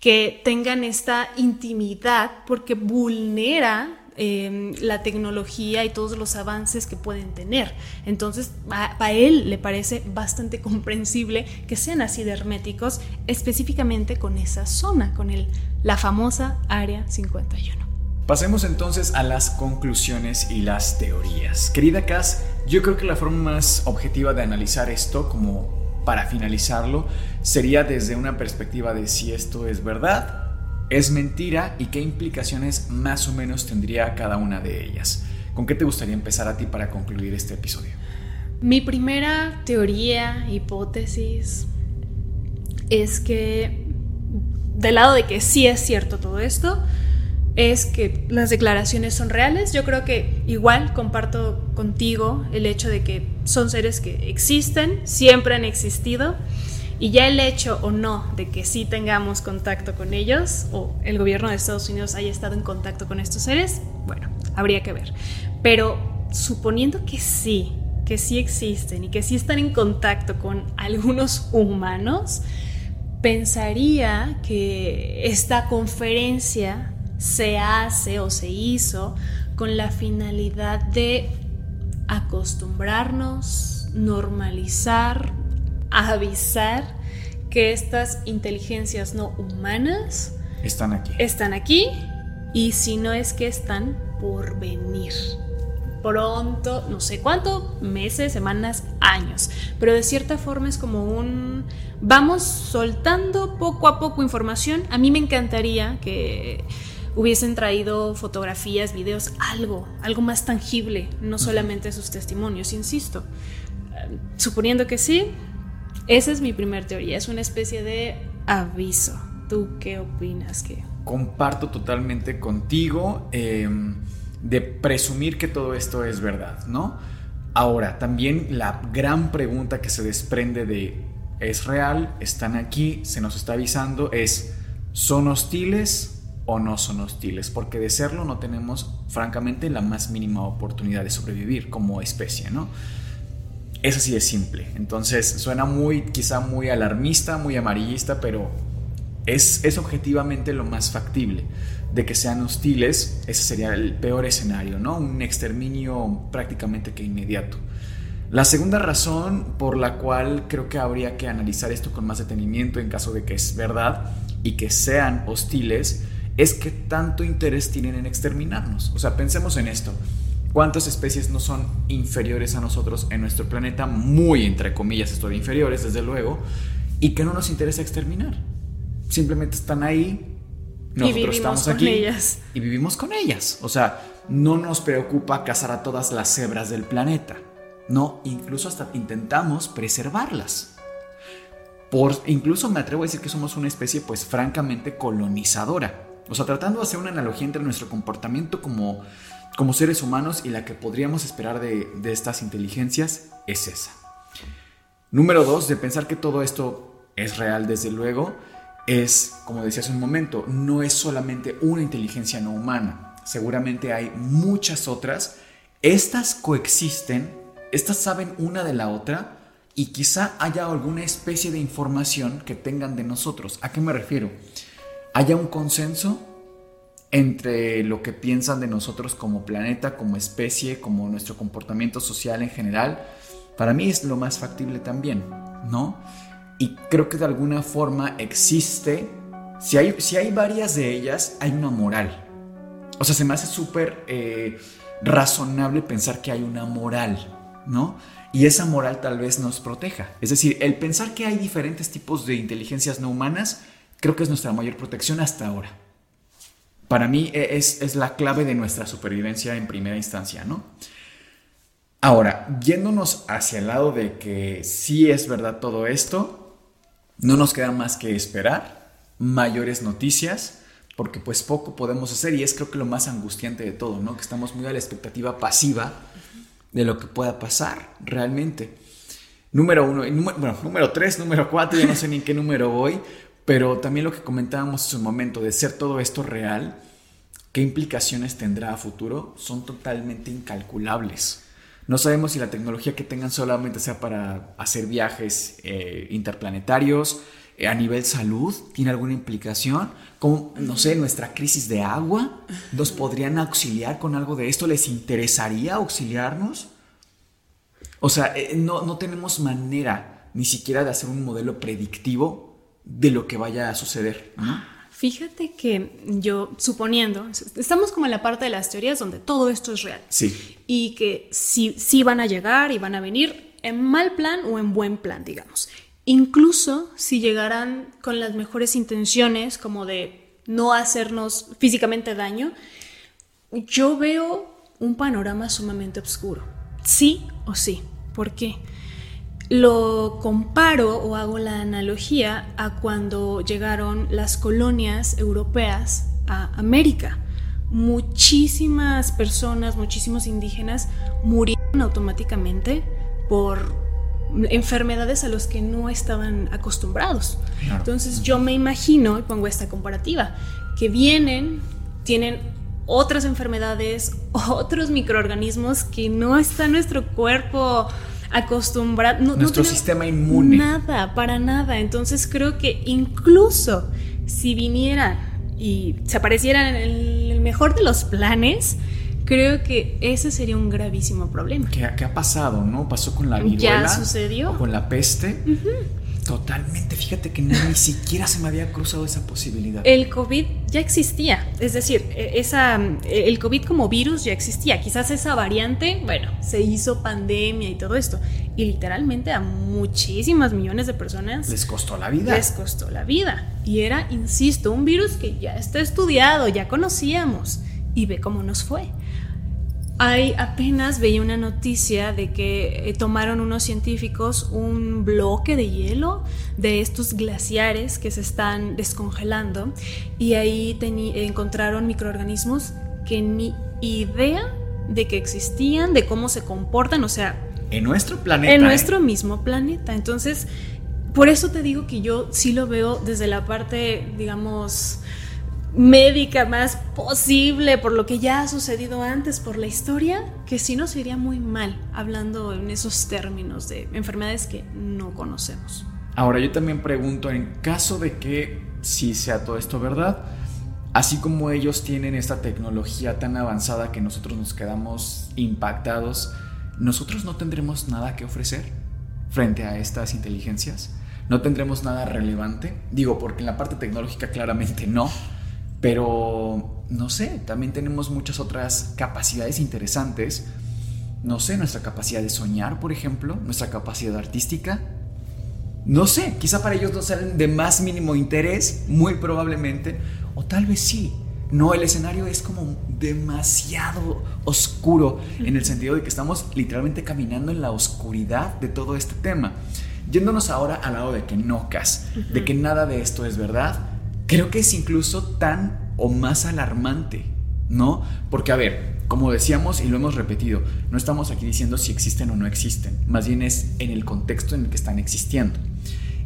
que tengan esta intimidad porque vulnera em, la tecnología y todos los avances que pueden tener. Entonces, a, él le parece bastante comprensible que sean así de herméticos, específicamente con esa zona, con el, la famosa Área 51. Pasemos entonces a las conclusiones y las teorías. Querida Cass, yo creo que la forma más objetiva de analizar esto, como para finalizarlo, sería desde una perspectiva de si esto es verdad, es mentira y qué implicaciones más o menos tendría cada una de ellas. ¿Con qué te gustaría empezar a ti para concluir este episodio? Mi primera teoría, hipótesis, es que del lado de que sí es cierto todo esto, es que las declaraciones son reales. Yo creo que igual comparto contigo el hecho de que son seres que existen, siempre han existido, y ya el hecho o no de que sí tengamos contacto con ellos, o el gobierno de Estados Unidos haya estado en contacto con estos seres, bueno, habría que ver. Pero suponiendo que sí, que sí existen y que sí están en contacto con algunos humanos, pensaría que esta conferencia se hace o se hizo con la finalidad de acostumbrarnos, normalizar, avisar que estas inteligencias no humanas están aquí. Están aquí y si no es que están por venir. Pronto, no sé cuánto, meses, semanas, años. Pero de cierta forma es como un... Vamos soltando poco a poco información. A mí me encantaría que hubiesen traído fotografías, videos, algo, algo más tangible, no solamente sus testimonios, insisto. Suponiendo que sí, esa es mi primera teoría, es una especie de aviso. ¿Tú qué opinas? que Comparto totalmente contigo em, de presumir que todo esto es verdad, ¿no? Ahora, también la gran pregunta que se desprende de ¿es real? ¿Están aquí? ¿Se nos está avisando? Es ¿son hostiles? O no son hostiles, porque de serlo no tenemos francamente la más mínima oportunidad de sobrevivir como especie, ¿no? Es así de simple. Entonces suena muy, quizá muy alarmista, muy amarillista, pero es, es objetivamente lo más factible. De que sean hostiles, ese sería el peor escenario, ¿no? Un exterminio prácticamente que inmediato. La segunda razón por la cual creo que habría que analizar esto con más detenimiento en caso de que es verdad y que sean hostiles es que tanto interés tienen en exterminarnos. O sea, pensemos en esto. ¿Cuántas especies no son inferiores a nosotros en nuestro planeta? Muy, entre comillas, esto de inferiores, desde luego, y que no nos interesa exterminar. Simplemente están ahí, nosotros estamos aquí ellas. y vivimos con ellas. O sea, no nos preocupa cazar a todas las cebras del planeta. No, incluso hasta intentamos preservarlas. Por, incluso me atrevo a decir que somos una especie pues francamente colonizadora. O sea, tratando de hacer una analogía entre nuestro comportamiento como como seres humanos y la que podríamos esperar de, estas inteligencias es esa. Número dos, de pensar que todo esto es real, desde luego, es, como decía hace un momento, no es solamente una inteligencia no humana. Seguramente hay muchas otras. Estas coexisten, estas saben una de la otra y quizá haya alguna especie de información que tengan de nosotros. ¿A qué me refiero? ¿Haya un consenso? entre lo que piensan de nosotros como planeta, como especie, como nuestro comportamiento social en general, para mí es lo más factible también, ¿no? Y creo que de alguna forma existe, si hay, si hay varias de ellas, hay una moral. O sea, se me hace súper eh, razonable pensar que hay una moral, ¿no? Y esa moral tal vez nos proteja. Es decir, el pensar que hay diferentes tipos de inteligencias no humanas, creo que es nuestra mayor protección hasta ahora para mí e, es, la clave de nuestra supervivencia en primera instancia, ¿no? Ahora, yéndonos hacia el lado de que sí es verdad todo esto, no nos queda más que esperar mayores noticias, porque pues poco podemos hacer y es creo que lo más angustiante de todo, ¿no? Que estamos muy a la expectativa pasiva de lo que pueda pasar realmente. Número uno, bueno, número tres, número cuatro, ya no sé ni en qué número voy, pero también lo que comentábamos en su momento de ser todo esto real, qué implicaciones tendrá a futuro, son totalmente incalculables. No sabemos si la tecnología que tengan solamente sea para hacer viajes eh, interplanetarios, eh, a nivel salud, tiene alguna implicación, como, no sé, nuestra crisis de agua, ¿nos podrían auxiliar con algo de esto? ¿Les interesaría auxiliarnos? O sea, eh, no, no tenemos manera ni siquiera de hacer un modelo predictivo de lo que vaya a suceder. Fíjate que yo, suponiendo, estamos como en la parte de las teorías donde todo esto es real. Sí. Y que sí, sí van a llegar y van a venir en mal plan o en buen plan, digamos. Incluso si llegaran con las mejores intenciones, como de no hacernos físicamente daño, yo veo un panorama sumamente oscuro. Sí o sí. ¿Por qué? Lo comparo o hago la analogía a cuando llegaron las colonias europeas a América. Muchísimas personas, muchísimos indígenas murieron automáticamente por enfermedades a los que no estaban acostumbrados. Entonces yo me imagino, y pongo esta comparativa, que vienen, tienen otras enfermedades, otros microorganismos que no está en nuestro cuerpo acostumbrado. Nuestro sistema inmune. Nada, para nada. Entonces creo que incluso si viniera y se apareciera en el mejor de los planes, creo que ese sería un gravísimo problema. ¿Qué, ha pasado, no? Pasó con la viruela. Ya sucedió. O con la peste. Totalmente, fíjate que ni siquiera se me había cruzado esa posibilidad. El COVID ya existía, es decir, e, esa, e, el COVID como virus ya existía, quizás esa variante, bueno, se hizo pandemia y todo esto, y literalmente a muchísimas millones de personas les costó la vida. Les costó la vida. Y era, insisto, un virus que ya está estudiado, ya conocíamos, y ve cómo nos fue. Hay apenas veía una noticia de que eh, tomaron unos científicos un bloque de hielo de estos glaciares que se están descongelando y ahí encontraron microorganismos que ni idea de que existían, de cómo se comportan, o sea... En nuestro planeta. En nuestro ¿eh? mismo planeta. Entonces, por eso te digo que yo sí lo veo desde la parte, digamos, médica más posible por lo que ya ha sucedido antes, por la historia, que si nos iría muy mal hablando en esos términos de enfermedades que no conocemos. Ahora yo también pregunto, en caso de que sí sea todo esto verdad, así como ellos tienen esta tecnología tan avanzada que nosotros nos quedamos impactados, nosotros no tendremos nada que ofrecer frente a estas inteligencias. no tendremos nada relevante. Digo, porque en la parte tecnológica claramente no, pero no sé, también tenemos muchas otras capacidades interesantes. No sé, nuestra capacidad de soñar, por ejemplo, nuestra capacidad artística. No sé, quizá para ellos no sean de más mínimo interés, muy probablemente, o tal vez sí. No, el escenario es como demasiado oscuro en el sentido de que estamos literalmente caminando en la oscuridad de todo este tema. Yéndonos ahora al lado de que no, Cas, de que nada de esto es verdad, creo que es incluso tan o más alarmante, ¿no? Porque, a ver, como decíamos y lo hemos repetido, no estamos aquí diciendo si existen o no existen, más bien es en el contexto en el que están existiendo.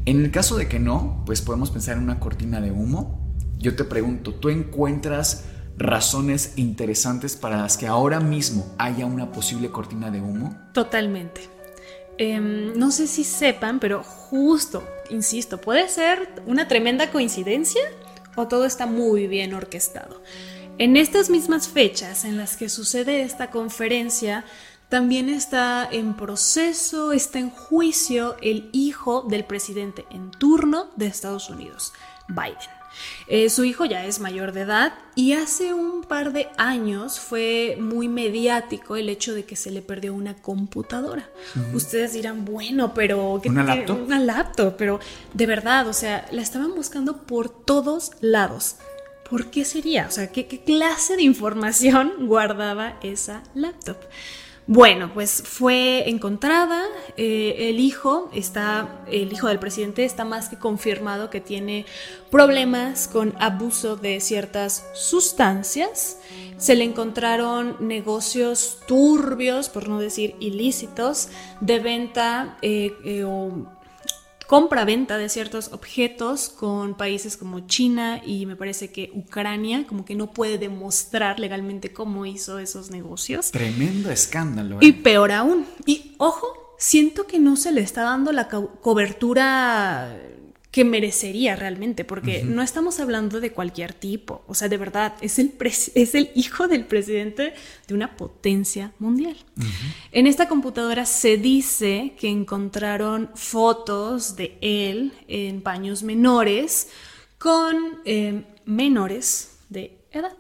En el caso de que no, pues podemos pensar en una cortina de humo. Yo te pregunto, ¿tú encuentras razones interesantes para las que ahora mismo haya una posible cortina de humo? Totalmente. Em, no sé si sepan, pero justo, insisto, puede ser una tremenda coincidencia o todo está muy bien orquestado. En estas mismas fechas en las que sucede esta conferencia, también está en proceso, está en juicio el hijo del presidente en turno de Estados Unidos, Biden. Eh, su hijo ya es mayor de edad y hace un par de años fue muy mediático el hecho de que se le perdió una computadora. Ustedes dirán, bueno, pero... ¿Una laptop? Una laptop, pero de verdad, o sea, la estaban buscando por todos lados. ¿Por qué sería? O sea, qué clase de información guardaba esa laptop? Bueno, pues fue encontrada. Eh, el hijo está, el hijo del presidente está más que confirmado que tiene problemas con abuso de ciertas sustancias. Se le encontraron negocios turbios, por no decir ilícitos, de venta eh, eh, o compra-venta de ciertos objetos con países como China y me parece que Ucrania, como que no puede demostrar legalmente cómo hizo esos negocios. Tremendo escándalo. ¿eh? Y peor aún. Y ojo, siento que no se le está dando la cobertura que merecería realmente, porque no estamos hablando de cualquier tipo, o sea, de verdad, es el, es el hijo del presidente de una potencia mundial. En esta computadora se dice que encontraron fotos de él en paños menores con eh, menores de edad.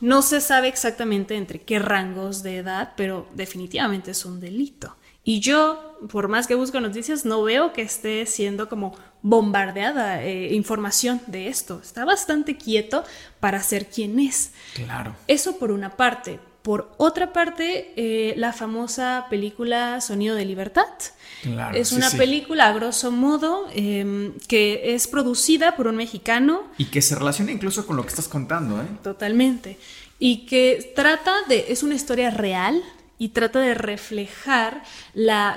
No se sabe exactamente entre qué rangos de edad, pero definitivamente es un delito. Y yo, por más que busco noticias, no veo que esté siendo como bombardeada eh, información de esto. Está bastante quieto para ser quien es. Claro. Eso por una parte. Por otra parte, eh, la famosa película Sonido de Libertad. Claro, es una película, a grosso modo, em, que es producida por un mexicano. Y que se relaciona incluso con lo que estás contando, ¿eh? Totalmente. Y que trata de. Es una historia real y trata de reflejar la...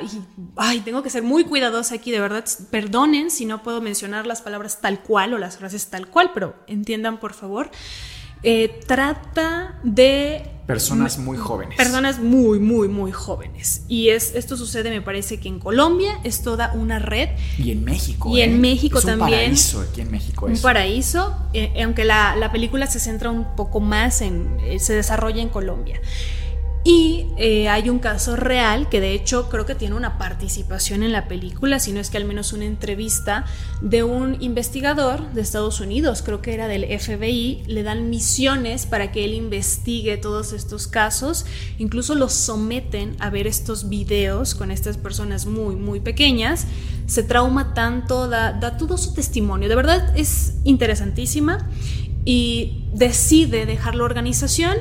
ay, tengo que ser muy cuidadosa aquí, de verdad, perdonen si no puedo mencionar las palabras tal cual o las frases tal cual, pero entiendan por favor. Eh, trata de... Personas muy jóvenes. Personas muy, muy, muy jóvenes. Y es, esto sucede, me parece que en Colombia es toda una red. Y en México. Y en ¿eh? México también. Un paraíso aquí en México. Un paraíso, eh, aunque la, la, película se centra un poco más en... se desarrolla en Colombia. Y eh, hay un caso real que de hecho creo que tiene una participación en la película, si no es que al menos una entrevista de un investigador de Estados Unidos, creo que era del FBI, le dan misiones para que él investigue todos estos casos, incluso los someten a ver estos videos con estas personas muy, muy pequeñas, se trauma tanto, da, da todo su testimonio, de verdad es interesantísima y decide dejar la organización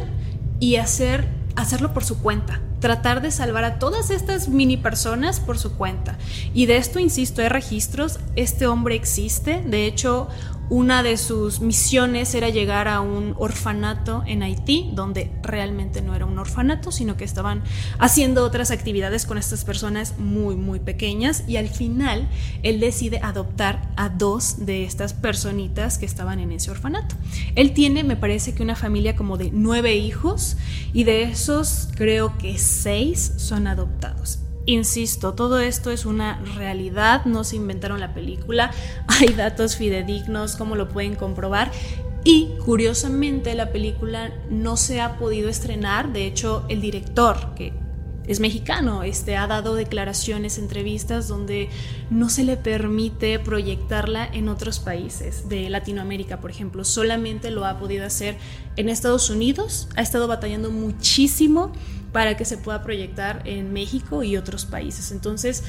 y hacer hacerlo por su cuenta, tratar de salvar a todas estas mini personas por su cuenta. Y de esto, insisto, hay registros, este hombre existe, de hecho, una de sus misiones era llegar a un orfanato en Haití, donde realmente no era un orfanato, sino que estaban haciendo otras actividades con estas personas muy, muy pequeñas. Y al final, él decide adoptar a dos de estas personitas que estaban en ese orfanato. Él tiene, me parece que una familia como de nueve hijos, y de esos creo que seis son adoptados. Insisto, todo esto es una realidad, no se inventaron la película, hay datos fidedignos, como lo pueden comprobar. Y curiosamente la película no se ha podido estrenar, de hecho el director, que es mexicano, este, ha dado declaraciones, entrevistas donde no se le permite proyectarla en otros países de Latinoamérica, por ejemplo. Solamente lo ha podido hacer en Estados Unidos, ha estado batallando muchísimo para que se pueda proyectar en México y otros países. Entonces,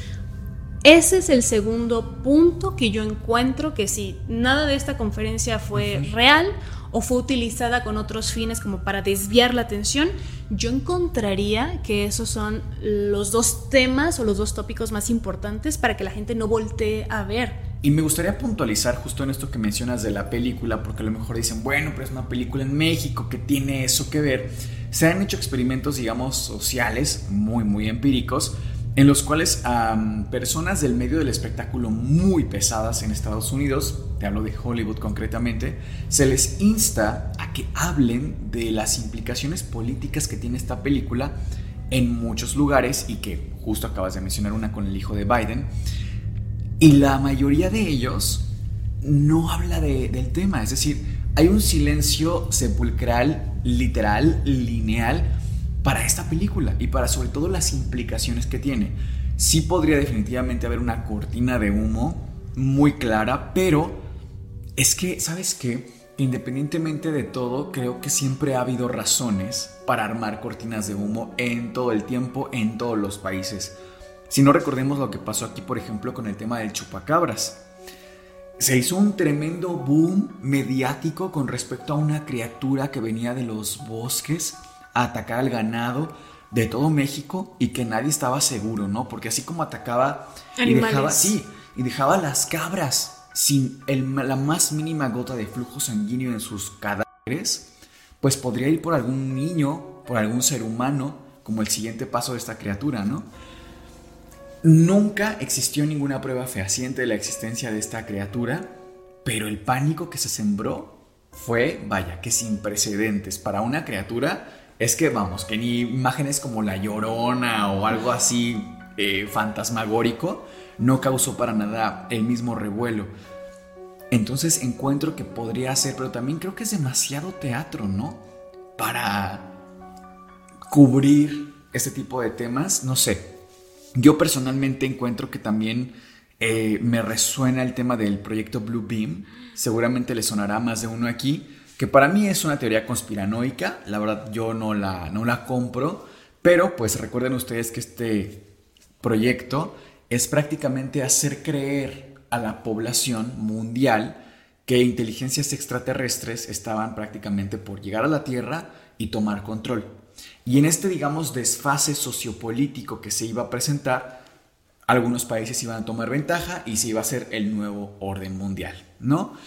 ese es el segundo punto que yo encuentro que si nada de esta conferencia fue real o fue utilizada con otros fines como para desviar la atención, yo encontraría que esos son los dos temas o los dos tópicos más importantes para que la gente no voltee a ver. Y me gustaría puntualizar justo en esto que mencionas de la película, porque a lo mejor dicen, bueno, pero es una película en México que tiene eso que ver. Se han hecho experimentos, digamos, sociales, muy, muy empíricos, en los cuales personas del medio del espectáculo muy pesadas en Estados Unidos, te hablo de Hollywood concretamente, se les insta a que hablen de las implicaciones políticas que tiene esta película en muchos lugares y que justo acabas de mencionar una con el hijo de Biden. Y la mayoría de ellos no habla del tema, es decir, hay un silencio sepulcral, literal, lineal, para esta película y para sobre todo las implicaciones que tiene. Sí podría definitivamente haber una cortina de humo muy clara, pero es que, ¿sabes qué? Independientemente de todo, creo que siempre ha habido razones para armar cortinas de humo en todo el tiempo, en todos los países. Si no recordemos lo que pasó aquí, por ejemplo, con el tema del chupacabras. Se hizo un tremendo boom mediático con respecto a una criatura que venía de los bosques atacar al ganado de todo México y que nadie estaba seguro, ¿no? Porque así como atacaba y dejaba, sí, y dejaba las cabras sin la más mínima gota de flujo sanguíneo en sus cadáveres, pues podría ir por algún niño, por algún ser humano, como el siguiente paso de esta criatura, ¿no? Nunca existió ninguna prueba fehaciente de la existencia de esta criatura, pero el pánico que se sembró fue, vaya, que sin precedentes para una criatura es que vamos, que ni imágenes como La Llorona o algo así eh, fantasmagórico no causó para nada el mismo revuelo. Entonces encuentro que podría ser, pero también creo que es demasiado teatro, ¿no? Para cubrir este tipo de temas, no sé. Yo personalmente encuentro que también eh, me resuena el tema del proyecto Blue Beam. Seguramente le sonará más de uno aquí que para mí es una teoría conspiranoica, la verdad yo no la, no la compro, pero pues recuerden ustedes que este proyecto es prácticamente hacer creer a la población mundial que inteligencias extraterrestres estaban prácticamente por llegar a la Tierra y tomar control. Y en este, digamos, desfase sociopolítico que se iba a presentar, algunos países iban a tomar ventaja y se iba a hacer el nuevo orden mundial, ¿no?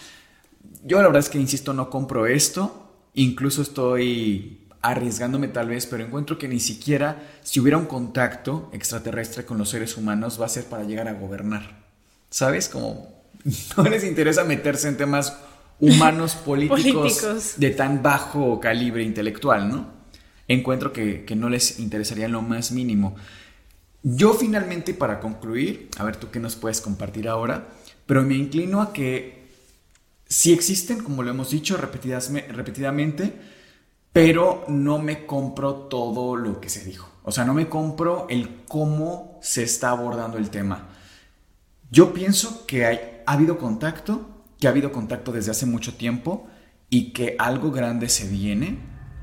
Yo la verdad es que, insisto, no compro esto. Incluso estoy arriesgándome tal vez, pero encuentro que ni siquiera si hubiera un contacto extraterrestre con los seres humanos va a ser para llegar a gobernar. ¿Sabes? Como no les interesa meterse en temas humanos políticos, de tan bajo calibre intelectual, ¿no? Encuentro que, que no les interesaría en lo más mínimo. Yo finalmente, para concluir, a ver tú qué nos puedes compartir ahora, pero me inclino a que Sí existen, como lo hemos dicho repetidamente, pero no me compro todo lo que se dijo. O sea, no me compro el cómo se está abordando el tema. Yo pienso que hay, ha habido contacto, que ha habido contacto desde hace mucho tiempo y que algo grande se viene.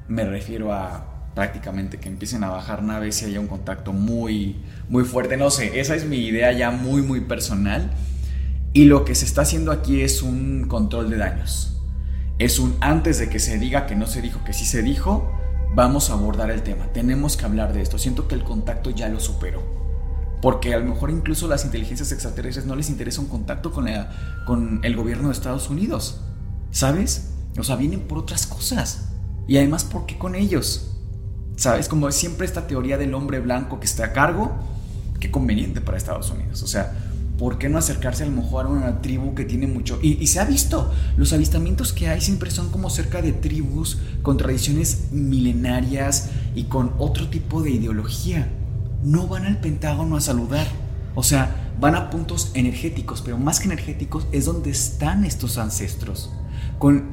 Me refiero a prácticamente que empiecen a bajar naves y haya un contacto muy, muy fuerte. No sé, esa es mi idea ya muy, muy personal y lo que se está haciendo aquí es un control de daños. Es un antes de que se diga que no se dijo, que sí se dijo, vamos a abordar el tema. Tenemos que hablar de esto. Siento que el contacto ya lo superó. Porque a lo mejor incluso las inteligencias extraterrestres no les interesa un contacto con, con el gobierno de Estados Unidos. ¿Sabes? O sea, vienen por otras cosas. Y además, ¿por qué con ellos? ¿Sabes? Como siempre esta teoría del hombre blanco que está a cargo, qué conveniente para Estados Unidos. O sea, ¿por qué no acercarse a lo mejor a una tribu que tiene mucho? Y, se ha visto, los avistamientos que hay siempre son como cerca de tribus con tradiciones milenarias y con otro tipo de ideología. No van al Pentágono a saludar. O sea, van a puntos energéticos, pero más que energéticos es donde están estos ancestros, con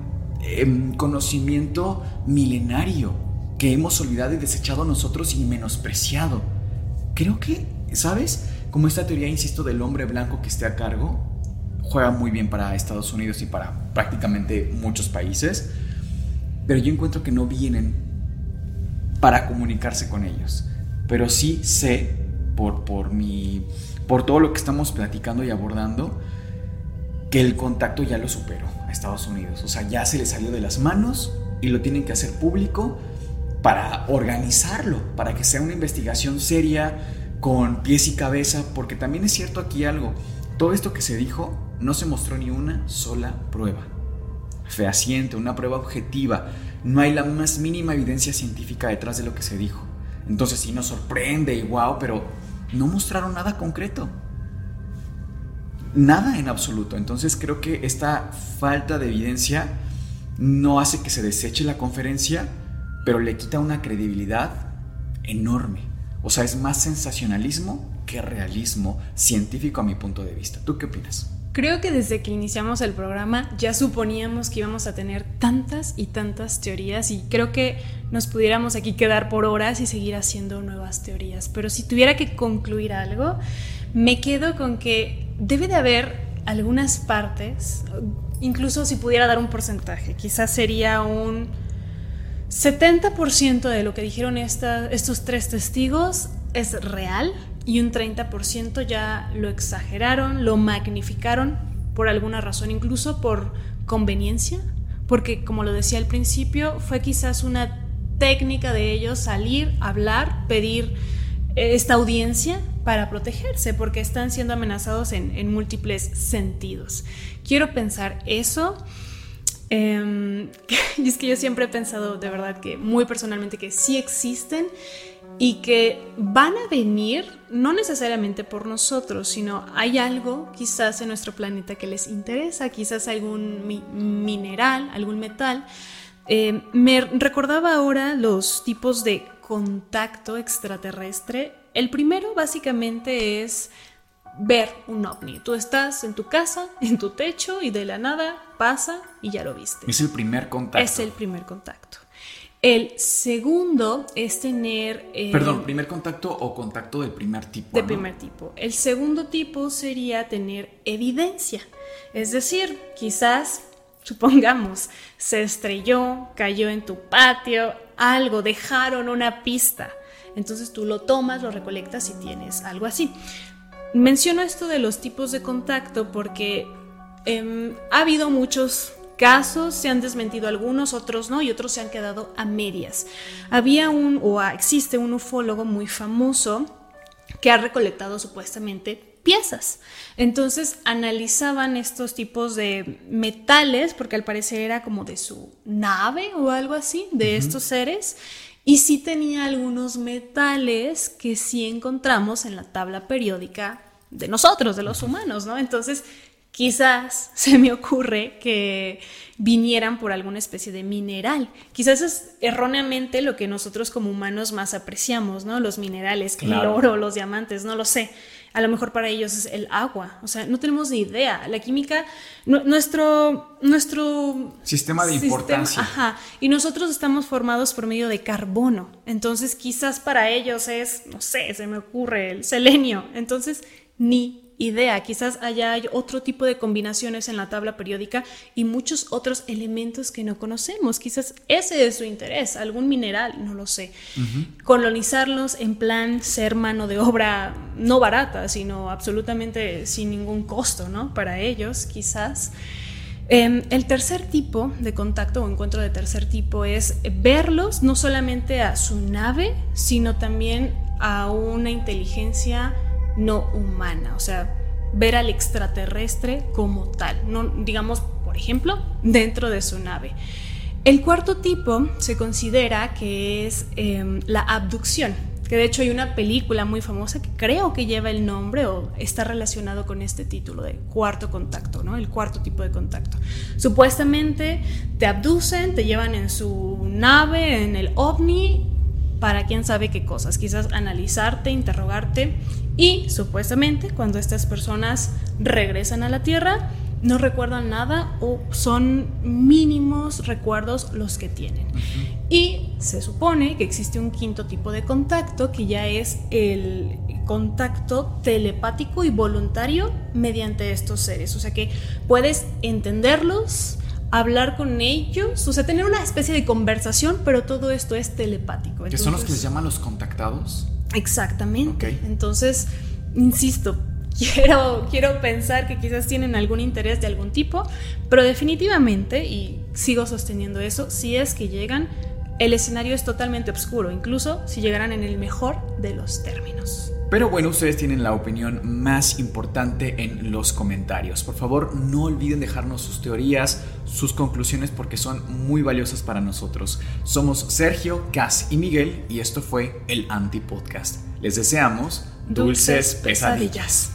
em, conocimiento milenario que hemos olvidado y desechado nosotros y menospreciado. creo que, ¿sabes? Como esta teoría, insisto, del hombre blanco que esté a cargo, juega muy bien para Estados Unidos y para prácticamente muchos países, pero yo encuentro que no vienen para comunicarse con ellos. Pero sí sé, por, por, mi, por todo lo que estamos platicando y abordando, que el contacto ya lo superó a Estados Unidos. O sea, ya se le salió de las manos y lo tienen que hacer público para organizarlo, para que sea una investigación seria, con pies y cabeza, porque también es cierto aquí algo, todo esto que se dijo no se mostró ni una sola prueba fehaciente, una prueba objetiva, no hay la más mínima evidencia científica detrás de lo que se dijo. Entonces sí nos sorprende y wow, pero no mostraron nada concreto. Nada en absoluto. Entonces creo que esta falta de evidencia no hace que se deseche la conferencia, pero le quita una credibilidad enorme. O sea, es más sensacionalismo que realismo científico a mi punto de vista. ¿Tú qué opinas? Creo que desde que iniciamos el programa ya suponíamos que íbamos a tener tantas y tantas teorías y creo que nos pudiéramos aquí quedar por horas y seguir haciendo nuevas teorías. Pero si tuviera que concluir algo, me quedo con que debe de haber algunas partes, incluso si pudiera dar un porcentaje, quizás sería un 70% de lo que dijeron estos tres testigos es real y un 30% ya lo exageraron, lo magnificaron por alguna razón, incluso por conveniencia, porque como lo decía al principio, fue quizás una técnica de ellos salir, hablar, pedir eh, esta audiencia para protegerse, porque están siendo amenazados en, en múltiples sentidos. Quiero pensar eso Em, y es que yo siempre he pensado de verdad que muy personalmente que sí existen y que van a venir no necesariamente por nosotros, sino hay algo quizás en nuestro planeta que les interesa, quizás algún mineral, algún metal. Em, me recordaba ahora los tipos de contacto extraterrestre. El primero básicamente es ver un ovni. Tú estás en tu casa, en tu techo y de la nada pasa y ya lo viste. Es el primer contacto. Es el primer contacto. El segundo es tener... Eh, Perdón, primer contacto o contacto del primer tipo. De primer tipo. El segundo tipo sería tener evidencia. Es decir, quizás, supongamos, se estrelló, cayó en tu patio, algo, dejaron una pista. Entonces tú lo tomas, lo recolectas y tienes algo así. Menciono esto de los tipos de contacto porque em, ha habido muchos casos, se han desmentido algunos, otros no, y otros se han quedado a medias. Había un, o existe un ufólogo muy famoso que ha recolectado supuestamente piezas. Entonces analizaban estos tipos de metales, porque al parecer era como de su nave o algo así, de estos seres, y sí tenía algunos metales que sí encontramos en la tabla periódica de nosotros, de los humanos, ¿no? Entonces, quizás se me ocurre que vinieran por alguna especie de mineral. Quizás es erróneamente lo que nosotros como humanos más apreciamos, ¿no? Los minerales, el oro, los diamantes, no lo sé. A lo mejor para ellos es el agua. O sea, no tenemos ni idea. La química, nuestro, nuestro sistema de importancia. Ajá. Y nosotros estamos formados por medio de carbono. Entonces, quizás para ellos es, no sé, se me ocurre el selenio. Entonces, ni idea. Quizás haya otro tipo de combinaciones en la tabla periódica y muchos otros elementos que no conocemos. Quizás ese es su interés, algún mineral, no lo sé. Colonizarlos en plan ser mano de obra no barata, sino absolutamente sin ningún costo, ¿no? Para ellos, quizás. Em, el tercer tipo de contacto o encuentro de tercer tipo es verlos no solamente a su nave, sino también a una inteligencia no humana, o sea, ver al extraterrestre como tal, no digamos, por ejemplo, dentro de su nave. El cuarto tipo se considera que es em, la abducción, que de hecho hay una película muy famosa que creo que lleva el nombre o está relacionado con este título de cuarto contacto, ¿no? El cuarto tipo de contacto. Supuestamente te abducen, te llevan en su nave, en el ovni, para quién sabe qué cosas, quizás analizarte, interrogarte y supuestamente cuando estas personas regresan a la Tierra no recuerdan nada o son mínimos recuerdos los que tienen. Y se supone que existe un quinto tipo de contacto que ya es el contacto telepático y voluntario mediante estos seres. O sea que puedes entenderlos, hablar con ellos, o sea, tener una especie de conversación, pero todo esto es telepático. ¿Que son los que les llaman los contactados? Exactamente. Entonces, insisto, quiero, quiero pensar que quizás tienen algún interés de algún tipo, pero definitivamente, y sigo sosteniendo eso, si es que llegan, el escenario es totalmente oscuro, incluso si llegaran en el mejor de los términos. Pero bueno, ustedes tienen la opinión más importante en los comentarios. Por favor, no olviden dejarnos sus teorías, sus conclusiones, porque son muy valiosas para nosotros. Somos Sergio, Cas y Miguel, y esto fue el Anti-Podcast. Les deseamos dulces, pesadillas.